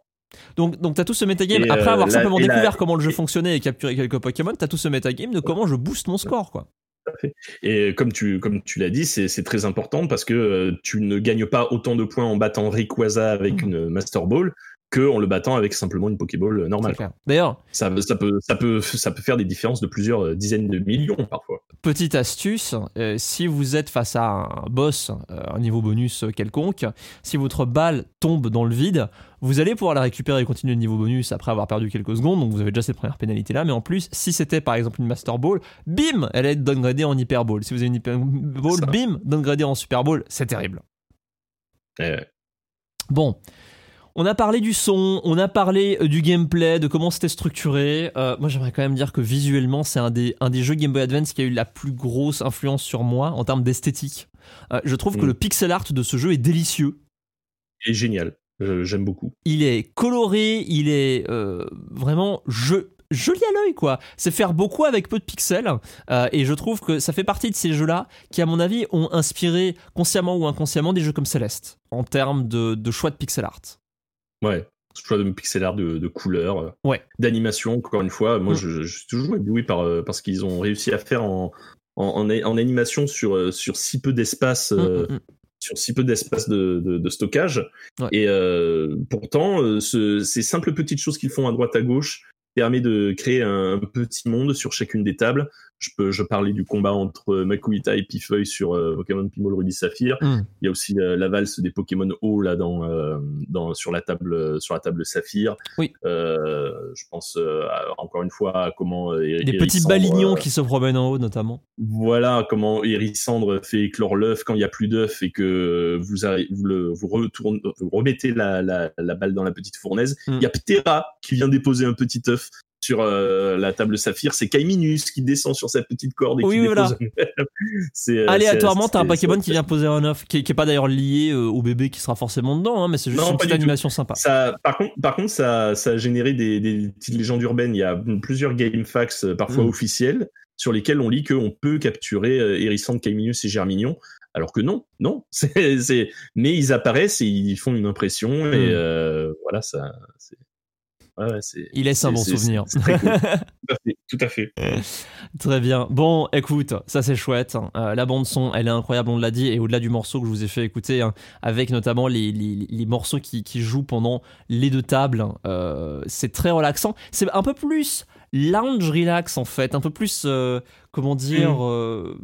Donc, donc t'as tout ce metagame. Et, Après euh, avoir la- simplement la- découvert comment le jeu et- fonctionnait et capturé quelques Pokémon, t'as tout ce metagame de comment je booste mon score, quoi. Et comme tu, comme tu l'as dit, c'est c'est très important parce que euh, tu ne gagnes pas autant de points en battant Rayquaza avec Mm. une Master Ball que en le battant avec simplement une Pokéball euh, normale. D'ailleurs, Ça, ça, peut, ça, peut, ça peut faire des différences de plusieurs euh, dizaines de millions parfois. Petite astuce, euh, si vous êtes face à un boss, euh, un niveau bonus quelconque, si votre balle tombe dans le vide, vous allez pouvoir la récupérer et continuer le niveau bonus après avoir perdu quelques secondes, donc vous avez déjà cette première pénalité là, mais en plus, si c'était par exemple une Master Ball, bim, elle est downgradée en Hyper Ball. Si vous avez une Hyper Ball, bim, downgradée en Super Ball, c'est terrible. Euh, Bon. On a parlé du son, on a parlé euh, du gameplay, de comment c'était structuré. Euh, moi, j'aimerais quand même dire que visuellement, c'est un des, un des jeux Game Boy Advance qui a eu la plus grosse influence sur moi en termes d'esthétique. Euh, je trouve que Mm. le pixel art de ce jeu est délicieux. est génial. J'aime beaucoup. Il est coloré, il est euh, vraiment joli à l'œil, quoi. C'est faire beaucoup avec peu de pixels. euh, et je trouve que ça fait partie de ces jeux-là qui, à mon avis, ont inspiré consciemment ou inconsciemment des jeux comme Celeste en termes de, de choix de pixel art. Ouais. Choix de pixel art de, de couleurs, euh, Ouais. d'animation. Encore une fois, moi, Mm. je, je suis toujours ébloui par, euh, par ce qu'ils ont réussi à faire en, en, en, en animation sur, euh, sur si peu d'espace. Mm, mm, sur si peu d'espace de, de, de stockage. Ouais. Et euh, pourtant, euh, ce- ces simples petites choses qu'ils font à droite à gauche permet de créer un petit monde sur chacune des tables. Je peux, je parlais du combat entre Makuhita et Pifeuille sur euh, Pokémon Pinball Ruby Saphir. Mm. Il y a aussi euh, la valse des Pokémon eau là dans, euh, dans sur la table sur la table Saphir. Oui. Euh, je pense euh, à- encore une fois à comment euh, Des petits balignons euh, qui se promènent en haut, notamment. voilà comment Hérissandre fait éclore l'œuf quand il n'y a plus d'œuf et que vous, vous, le, vous, retourne- vous remettez la, la, la balle dans la petite fournaise. Il Mm. y a Ptera qui vient déposer un petit œuf sur euh, la table saphir. C'est Kaiminus qui descend sur sa petite corde et Oui, qui oui, dépose un euh, Aléatoirement, t'as un Pokémon qui vient poser un œuf, qui, qui est pas d'ailleurs lié euh, au bébé qui sera forcément dedans, hein, mais c'est juste Non, une petite tout. animation sympa. Ça, par contre, par contre ça, ça a généré des, des petites légendes urbaines. Il y a plusieurs euh, parfois Mm. officiels, sur lesquels on lit qu'on peut capturer euh, Hérissandre, Kaiminus et Germignon. Alors que non, non. (laughs) C'est. Mais ils apparaissent et ils font une impression. Et Mm. euh, voilà, ça. C'est... Ouais, ouais, c'est... Il laisse un bon c'est- souvenir. c'est très cool. (laughs) tout, à fait, tout à fait. (laughs) Très bien. Bon, écoute, ça c'est chouette. Euh, la bande son, elle est incroyable, on l'a dit, et au-delà du morceau que je vous ai fait écouter, hein, avec notamment les, les- les morceaux qui, qui jouent pendant les deux tables, euh, c'est très relaxant. C'est un peu plus lounge relax en fait, un peu plus, euh, comment dire, Mm. euh,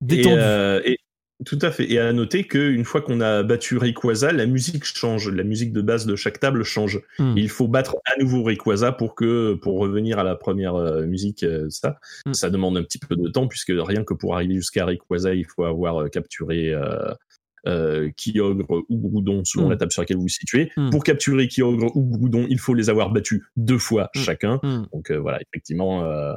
détendu. Et, euh, et, Tout à fait. Et à noter qu'une fois qu'on a battu Rayquaza, la musique change. La musique de base de chaque table change. Hmm. Il faut battre à nouveau Rayquaza pour que, pour revenir à la première euh, musique, euh, ça, Hmm. ça demande un petit peu de temps puisque rien que pour arriver jusqu'à Rayquaza, il faut avoir euh, capturé euh, euh, Kyogre ou Groudon selon Hmm. la table sur laquelle vous vous situez. Pour capturer Kyogre ou Groudon, il faut les avoir battus deux fois chacun. Donc euh, voilà, effectivement, euh,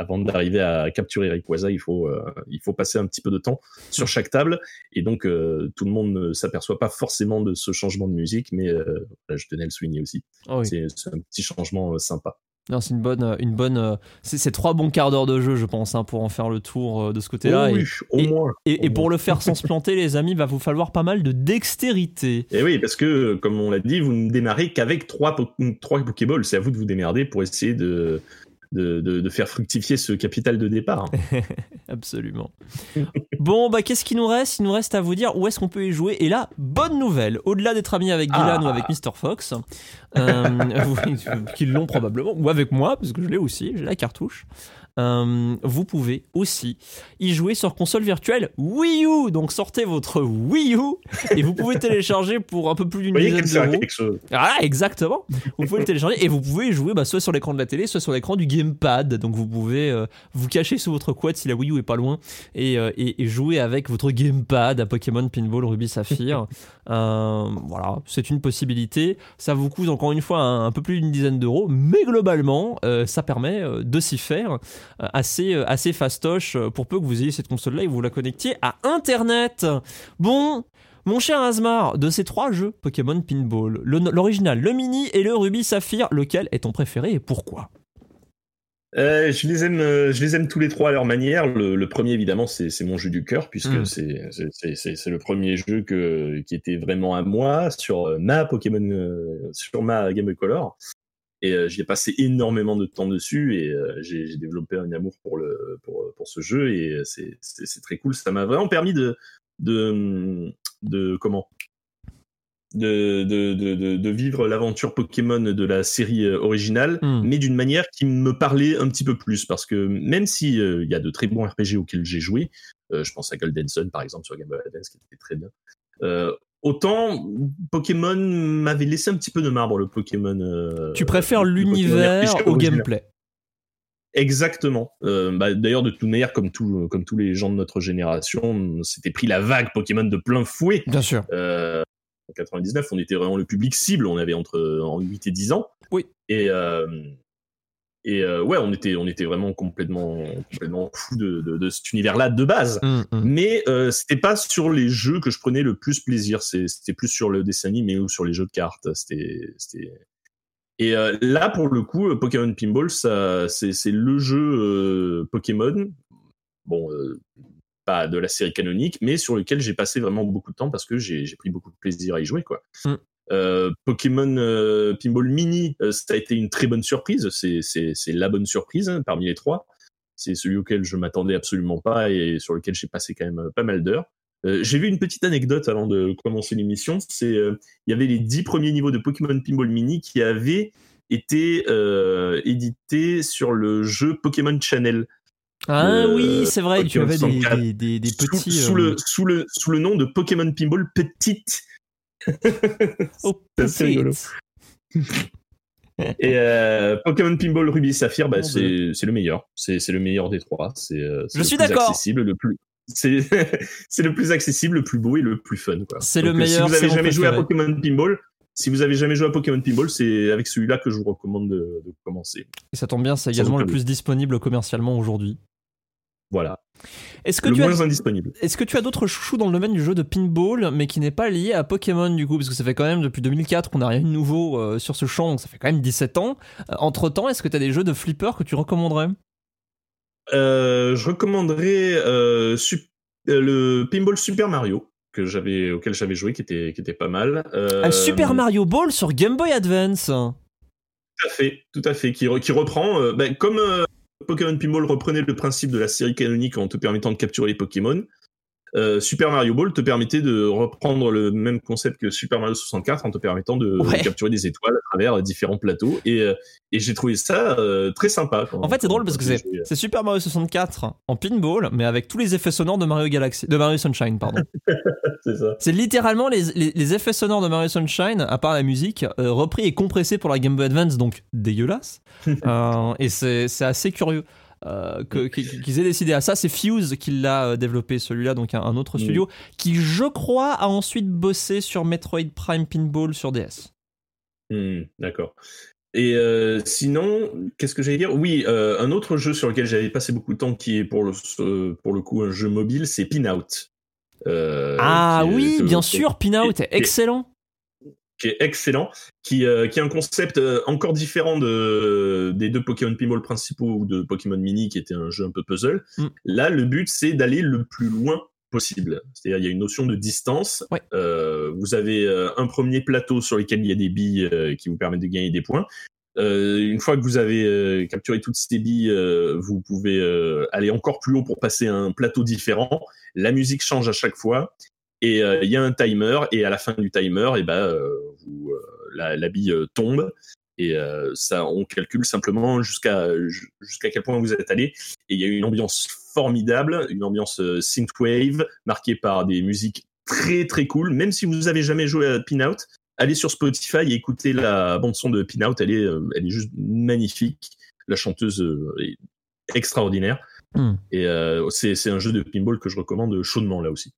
avant d'arriver à capturer Rayquaza, il faut, euh, il faut passer un petit peu de temps sur chaque table. Et donc, euh, tout le monde ne s'aperçoit pas forcément de ce changement de musique, mais euh, je tenais à le souligner aussi. Oh oui. C'est un petit changement sympa. Non, c'est une bonne, une bonne. c'est trois bons quarts d'heure de jeu, je pense, hein, pour en faire le tour de ce côté-là. Oh et- oui, au et- moins. Et, et au pour moins. le faire sans se planter, les amis, va vous falloir pas mal de dextérité. Et oui, parce que, comme on l'a dit, vous ne démarrez qu'avec trois, trois Pokéballs. C'est à vous de vous démerder pour essayer de, de, de- de faire fructifier ce capital de départ. (laughs) Absolument. bon, bah, qu'est-ce qu'il nous reste? Il nous reste à vous dire où est-ce qu'on peut y jouer. Et là, bonne nouvelle. Au-delà d'être ami avec Dylan Ah. ou avec Mr. Fox, euh, (laughs) (laughs) qu'ils l'ont probablement, ou avec moi, parce que je l'ai aussi, j'ai la cartouche. Euh, vous pouvez aussi y jouer sur console virtuelle Wii U. Donc sortez votre Wii U et vous pouvez télécharger pour un peu plus d'une dizaine d'euros. Ah, exactement. Vous pouvez le télécharger et vous pouvez y jouer bah, soit sur l'écran de la télé, soit sur l'écran du gamepad. Donc vous pouvez euh, vous cacher sous votre couette si la Wii U est pas loin et, euh, et- et jouer avec votre gamepad à Pokémon Pinball Ruby Saphir. (laughs) Voilà, c'est une possibilité. Ça vous coûte encore une fois un, un peu plus d'une dizaine d'euros, mais globalement, ça permet de s'y faire assez, euh, assez fastoche euh, pour peu que vous ayez cette console-là et que vous la connectiez à Internet. Bon, mon cher Asmar, de ces trois jeux Pokémon Pinball, l'original, le mini et le Ruby Saphir, lequel est ton préféré et pourquoi? Euh, je les aime, euh, je les aime tous les trois à leur manière. Le, le premier, évidemment, c'est mon jeu du cœur puisque Mm. c'est le premier jeu que qui était vraiment à moi sur euh, ma Pokémon, euh, sur ma Game Boy Color. Et euh, j'y ai passé énormément de temps dessus et euh, j'ai j'ai développé un amour pour le pour pour ce jeu et euh, c'est très cool. Ça m'a vraiment permis de de de comment? De, de, de, de, vivre l'aventure Pokémon de la série euh, originale, Hmm. mais d'une manière qui me parlait un petit peu plus. Parce que même si euh, il y a de très bons RPG auxquels j'ai joué, euh, je pense à Golden Sun par exemple sur Game Boy Advance qui était très bien. Euh, autant Pokémon m'avait laissé un petit peu de marbre le Pokémon. euh, Tu préfères l'univers au gameplay? Exactement. Euh, bah, D'ailleurs, de toute manière, comme, tout, comme tous les gens de notre génération, on s'était pris la vague Pokémon de plein fouet. Bien sûr. Euh, en 99, on était vraiment le public cible. On avait entre en 8 et 10 ans. Oui. Et, euh, et euh, ouais, on était, on était vraiment complètement, complètement fou de, de, de cet univers-là de base. Hum, hum. Mais euh, c'était pas sur les jeux que je prenais le plus plaisir. C'était plus sur le dessin animé ou sur les jeux de cartes. C'était. Et euh, là, pour le coup, euh, Pokémon Pinball, ça, c'est, le jeu Pokémon. Bon, pas de la série canonique, mais sur lequel j'ai passé vraiment beaucoup de temps parce que j'ai, j'ai pris beaucoup de plaisir à y jouer, quoi. Mm. Euh, Pokémon euh, Pinball Mini, euh, ça a été une très bonne surprise. C'est, la bonne surprise hein, parmi les trois. C'est celui auquel je m'attendais absolument pas et sur lequel j'ai passé quand même pas mal d'heures. J'ai vu une petite anecdote avant de commencer l'émission. C'est il y avait les dix premiers niveaux de Pokémon Pinball Mini qui avaient été édités sur le jeu Pokémon Channel Ah oui, c'est vrai, tu avais des, 64. des, des- des sous, petits. sous euh, le sous le sous le nom de Pokémon Pinball Petite. Oh, (laughs) c'est assez rigolo. (laughs) Et euh, Pokémon Pinball Ruby Saphir, bah, c'est c'est le meilleur. C'est c'est le meilleur des trois. C'est euh, le suis plus d'accord. accessible, le plus c'est (laughs) c'est le plus accessible, le plus beau et le plus fun. C'est le euh, meilleur, Si vous avez jamais joué à. Pokémon Pinball, si vous avez jamais joué à Pokémon Pinball, c'est avec celui-là que je vous recommande de, de commencer. Et ça tombe bien, c'est également le plus disponible commercialement aujourd'hui. Voilà. Est-ce que, le tu as, moins indisponible. est-ce que tu as d'autres chouchous dans le domaine du jeu de pinball, mais qui n'est pas lié à Pokémon du coup? Parce que ça fait quand même depuis 2004 qu'on n'a rien de nouveau euh, sur ce champ, donc ça fait quand même 17 ans. entre temps, est-ce que tu as des jeux de flipper que tu recommanderais? Euh, je recommanderais euh, sup- euh, le Pinball Super Mario que j'avais auquel j'avais joué qui était qui était pas mal. Euh, Un Super Mario Ball sur Game Boy Advance Tout à fait, tout à fait, qui, qui reprend, euh, ben, comme euh, Pokémon Pinball reprenait le principe de la série canonique en te permettant de capturer les Pokémon, euh, Super Mario Ball te permettait de reprendre le même concept que Super Mario 64 en te permettant de Ouais. capturer des étoiles à travers différents plateaux. Et, euh, et j'ai trouvé ça euh, très sympa. En fait, c'est drôle parce que c'est Super Mario 64 en pinball, mais avec tous les effets sonores de Mario Galaxy, de Mario Sunshine, pardon. (laughs) C'est ça. c'est littéralement les, les- les effets sonores de Mario Sunshine, à part la musique, euh, repris et compressés pour la Game Boy Advance, donc dégueulasse. (laughs) Et c'est assez curieux. Euh, qu'ils aient décidé à ça, c'est Fuse qui l'a euh, développé celui-là, donc un, un autre Mm. studio qui, je crois, a ensuite bossé sur Metroid Prime Pinball sur DS. Hmm, D'accord. Et euh, sinon, qu'est-ce que j'allais dire? Oui, euh, un autre jeu sur lequel j'avais passé beaucoup de temps, qui est pour le, pour le coup un jeu mobile, c'est Pinout. Ah qui oui, bien sûr, Pinout est excellent. Qui est excellent, qui, euh, qui a un concept euh, encore différent de, des deux Pokémon Pinball principaux ou de Pokémon Mini, qui était un jeu un peu puzzle. Mm. Là, le but, c'est d'aller le plus loin possible. C'est-à-dire, il y a une notion de distance. Ouais. Euh, vous avez euh, un premier plateau sur lequel il y a des billes euh, qui vous permettent de gagner des points. Euh, une fois que vous avez euh, capturé toutes ces billes, euh, vous pouvez euh, aller encore plus haut pour passer à un plateau différent. La musique change à chaque fois et euh, il y a un timer et à la fin du timer, et ben euh, vous, euh, la, la bille tombe et ça on calcule simplement jusqu'à jusqu'à quel point vous êtes allé et il y a une ambiance formidable, une ambiance synthwave marquée par des musiques très très cool. Même si vous avez jamais joué à Pinout, allez sur Spotify et écoutez la bande son de Pinout, elle est elle est juste magnifique. La chanteuse est extraordinaire. Hmm. Et euh, c'est c'est un jeu de pinball que je recommande chaudement là aussi.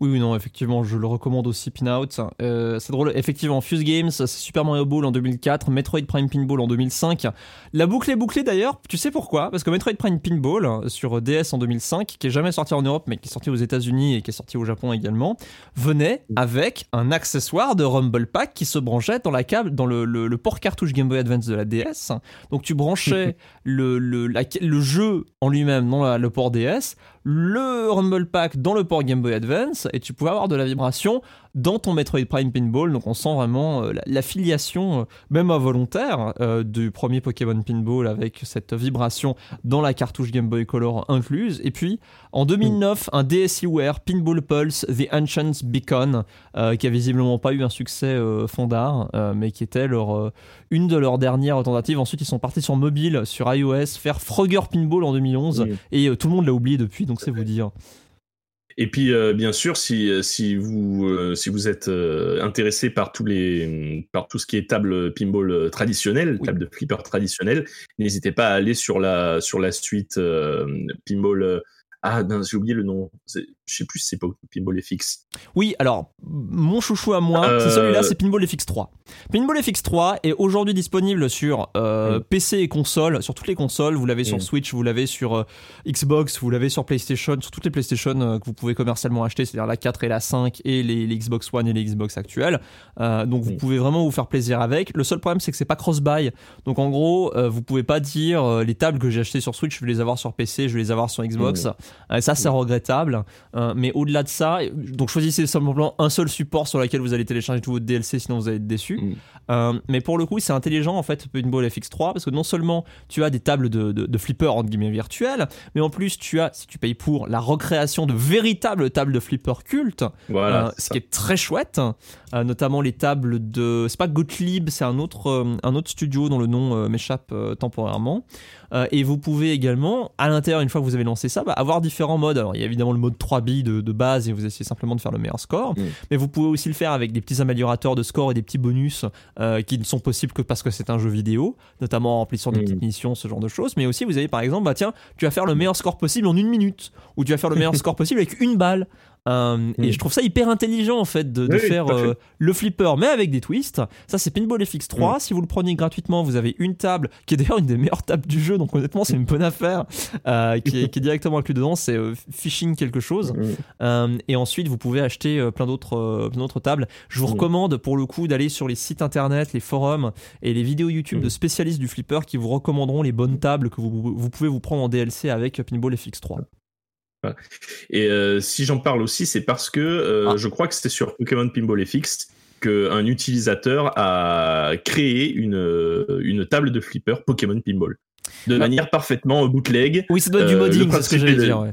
Oui, oui, non, effectivement, je le recommande aussi, Pinout. Euh, c'est drôle, effectivement, Fuse Games, c'est Super Mario Ball en 2004, Metroid Prime Pinball en 2005. La boucle est bouclée d'ailleurs, tu sais pourquoi? Parce que Metroid Prime Pinball sur DS en 2005, qui est jamais sorti en Europe, mais qui est sorti aux États-Unis et qui est sorti au Japon également, venait avec un accessoire de Rumble Pack qui se branchait dans, la câble, dans le, le- le port cartouche Game Boy Advance de la DS. Donc tu branchais (laughs) le, le, la- le jeu en lui-même le port DS, le Rumble Pack dans le port Game Boy Advance et tu pouvais avoir de la vibration dans ton Metroid Prime Pinball. Donc on sent vraiment euh, la- l'affiliation, euh, même involontaire, euh, du premier Pokémon Pinball avec cette vibration dans la cartouche Game Boy Color incluse. Et puis en 2009, un DSiWare Pinball Pulse The Ancient Beacon euh, qui a visiblement pas eu un succès fondard, mais qui était leur, une de leurs dernières tentatives. Ensuite, ils sont partis sur mobile, sur iOS, faire Frogger Pinball en 2011 Mm. et tout le monde l'a oublié depuis, donc c'est vous dire. Et puis, euh, bien sûr, si, si, vous, euh, si vous êtes euh, intéressé par, tous les, par tout ce qui est table pinball euh, traditionnelle, Oui. table de flipper traditionnelle, n'hésitez pas à aller sur la, sur la suite euh, pinball. euh, ah, j'ai oublié le nom. Je sais plus si c'est pas Pinball FX. Oui, alors, mon chouchou à moi, Euh, c'est celui-là, c'est Pinball FX3. Pinball FX3 est aujourd'hui disponible sur euh, Mm. PC et console, sur toutes les consoles. Vous l'avez sur Mm. Switch, vous l'avez sur euh, Xbox, vous l'avez sur PlayStation, sur toutes les PlayStation euh, que vous pouvez commercialement acheter, c'est-à-dire la 4 et la 5 et les, les Xbox One et les Xbox actuelles. Euh, donc vous Mm. pouvez vraiment vous faire plaisir avec. Le seul problème, c'est que c'est pas cross-buy. Donc en gros, euh, vous pouvez pas dire euh, les tables que j'ai achetées sur Switch, je vais les avoir sur PC, je vais les avoir sur Xbox. Euh, ça, c'est regrettable. Euh, mais au-delà de ça, donc choisissez simplement un seul support sur lequel vous allez télécharger tout votre DLC, sinon vous allez être déçu. Mm. Euh, mais pour le coup, c'est intelligent en fait, Pinball FX3, parce que non seulement tu as des tables de, de, de flipper entre guillemets virtuelles, mais en plus tu as, si tu payes pour, la recréation de véritables tables de flipper cultes, Voilà. euh, ce ça. qui est très chouette, notamment les tables de. C'est pas Gottlieb, c'est un autre, un autre studio dont le nom m'échappe temporairement. Et vous pouvez également, à l'intérieur, une fois que vous avez lancé ça, bah, avoir différents modes. Alors il y a évidemment le mode 3 billes de, de base et vous essayez simplement de faire le meilleur score. Mm. Mais vous pouvez aussi le faire avec des petits améliorateurs de score et des petits bonus euh, qui ne sont possibles que parce que c'est un jeu vidéo, notamment en remplissant des Mm. petites missions, ce genre de choses. Mais aussi, vous avez par exemple, bah tiens, tu vas faire le meilleur score possible en une minute, ou tu vas faire le meilleur (laughs) score possible avec une balle. Euh, Et Mm. je trouve ça hyper intelligent en fait de, de Oui, oui, faire euh, le flipper, mais avec des twists. Ça, c'est Pinball FX3. Si vous le prenez gratuitement, vous avez une table qui est d'ailleurs une des meilleures tables du jeu, donc honnêtement, c'est une bonne affaire euh, qui, est, qui est directement inclus dedans. C'est Fishing quelque chose. Mm. Euh, et ensuite, vous pouvez acheter plein d'autres tables. Je vous Mm. recommande pour le coup d'aller sur les sites internet, les forums et les vidéos YouTube de spécialistes du flipper qui vous recommanderont les bonnes tables que vous, vous pouvez vous prendre en DLC avec Pinball FX3. Et euh, si j'en parle aussi, c'est parce que euh, Ah. je crois que c'était sur Pokémon Pinball FX qu'un utilisateur a créé une, euh, une table de flipper Pokémon Pinball. De Ah. manière parfaitement bootleg. Oui, ça doit être du modding, c'est ce que j'allais dire. ouais.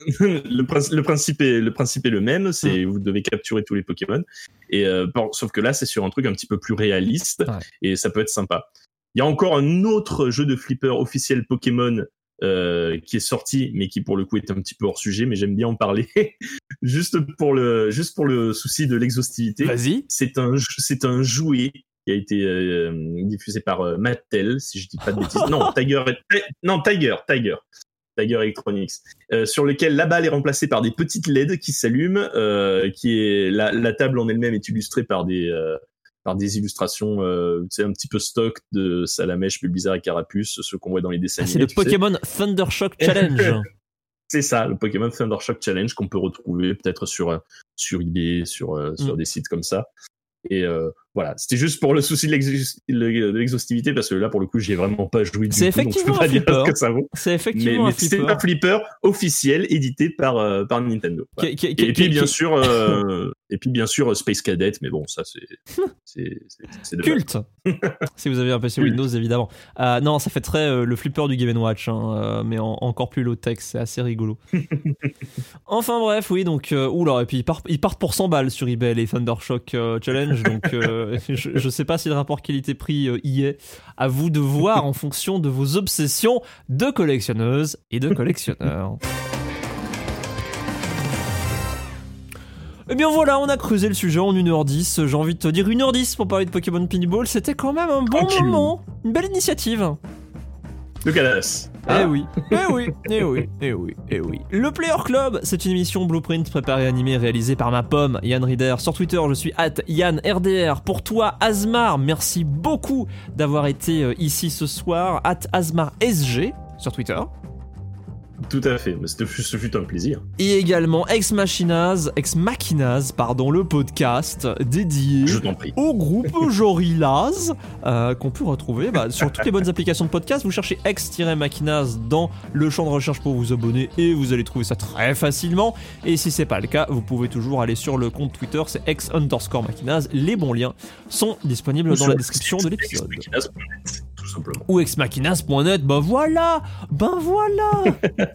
(laughs) le, princi- le principe est le principe est le même. C'est vous devez capturer tous les Pokémon. Et euh, sauf que là, c'est sur un truc un petit peu plus réaliste Ouais. et ça peut être sympa. Il y a encore un autre jeu de flipper officiel Pokémon euh, qui est sorti, mais qui pour le coup est un petit peu hors sujet. Mais j'aime bien en parler, (laughs) juste pour le juste pour le souci de l'exhaustivité. Vas-y. C'est un, c'est un jouet qui a été euh, diffusé par euh, Mattel, si je dis pas de bêtises. Non, (laughs) Tiger, Ti- non, Tiger, Tiger. Tiger Electronics, euh, sur lequel la balle est remplacée par des petites LED qui s'allument, euh, qui est la, la table en elle-même est illustrée par des euh, par des illustrations, euh, tu sais, un petit peu stock de Salamèche, Bulbizarre et Carapuce, ceux qu'on voit dans les dessins Ah, c'est le. Pokémon Thundershock (laughs) Challenge. C'est ça, le Pokémon Thundershock Challenge qu'on peut retrouver peut-être sur euh, sur eBay, sur euh, sur Mm. des sites comme ça. Et euh, voilà, c'était juste pour le souci de l'exhaus- le- de l'exhaustivité parce que là pour le coup, j'ai vraiment pas joué du C'est tout, donc je peux effectivement pas dire ce que ça vaut. C'est Mais, effectivement mais un c'est un flipper officiel édité par euh, par Nintendo. Voilà. Qui- qui- Et puis bien sûr, (laughs) euh, et puis bien sûr Space Cadet, mais bon ça c'est (laughs) c'est. Culte (laughs) Si vous avez un PC. Windows, évidemment. Euh, non, ça fait très euh, le flipper du Game Watch, hein, mais en- encore plus low-tech, c'est assez rigolo. enfin bref, oui, donc. Oula, et puis ils partent, ils partent pour 100 balles sur eBay, les Thundershock euh, Challenge, donc euh, (laughs) je, je sais pas si le rapport qualité-prix euh, y est. À vous de voir en fonction de vos obsessions de collectionneuse et de collectionneurs. Eh bien voilà, on a creusé le sujet en 1h10. J'ai envie de te dire 1h10 pour parler de Pokémon Pinball. C'était quand même un bon moment. Une belle initiative. Le Eh oui, (laughs) eh oui, eh oui, eh oui, eh oui. Le Player Club, c'est une émission Blueprint préparée, animée, réalisée par ma pomme, Yann Rieder. Sur Twitter, je suis at YannRDR. Pour toi, Asmar, merci beaucoup d'avoir été euh, ici ce soir. At Asmar SG sur Twitter. Tout à fait, mais c'était- ce fut un plaisir. Et également Ex Machinas, Ex Machinas, pardon, le podcast dédié Je t'en prie. au groupe (laughs) Jorillaz euh, qu'on peut retrouver bah, sur toutes les bonnes applications de podcast. Vous cherchez ex-machinas dans le champ de recherche pour vous abonner et vous allez trouver ça très facilement. Et si c'est pas le cas, vous pouvez toujours aller sur le compte Twitter, c'est ex underscore machinas. Les bons liens sont disponibles dans la description de l'épisode. Explicanas.net, Tout simplement. Ou exmachinas.net, bah voilà, ben voilà,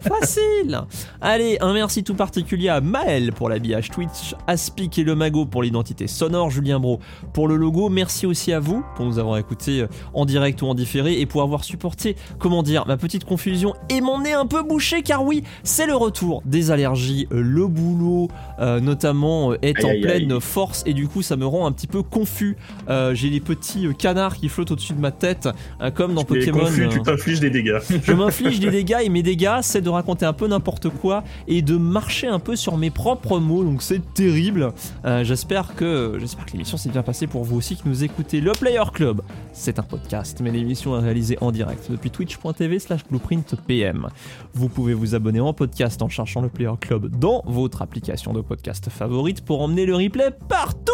(laughs) facile. Allez, un merci tout particulier à Maël pour l'habillage Twitch, Aspic et le Mago pour l'identité sonore, Julien Bro pour le logo. Merci aussi à vous pour nous avoir écoutés euh, en direct ou en différé et pour avoir supporté, comment dire, ma petite confusion et mon nez un peu bouché car oui, c'est le retour des allergies, euh, le boulot euh, notamment euh, est Aïe, en aïe, pleine aïe. force et du coup ça me rend un petit peu confus. Euh, J'ai les petits canards qui flottent au-dessus de ma tête euh, comme dans Tu Pokémon. confus, euh, tu t'infliges des dégâts. je m'inflige des dégâts et mes dégâts, c'est de raconter un peu n'importe quoi et de marcher un peu sur mes propres mots. Donc c'est terrible. Euh, j'espère que j'espère que l'émission s'est bien passée pour vous aussi qui nous écoutez. Le Player Club, c'est un podcast, mais l'émission est réalisée en direct depuis twitch.tv/slash blueprintpm. Vous pouvez vous abonner en podcast en cherchant le Player Club dans votre application de podcast favorite pour emmener le replay partout,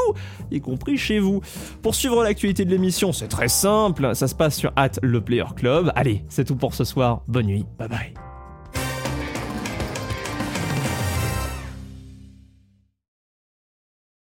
y compris chez vous. Pour suivre l'actualité de l'émission, c'est très simple. Ça se passe sur le Player Club. Allez, c'est tout pour ce soir. Bonne nuit. Bye bye.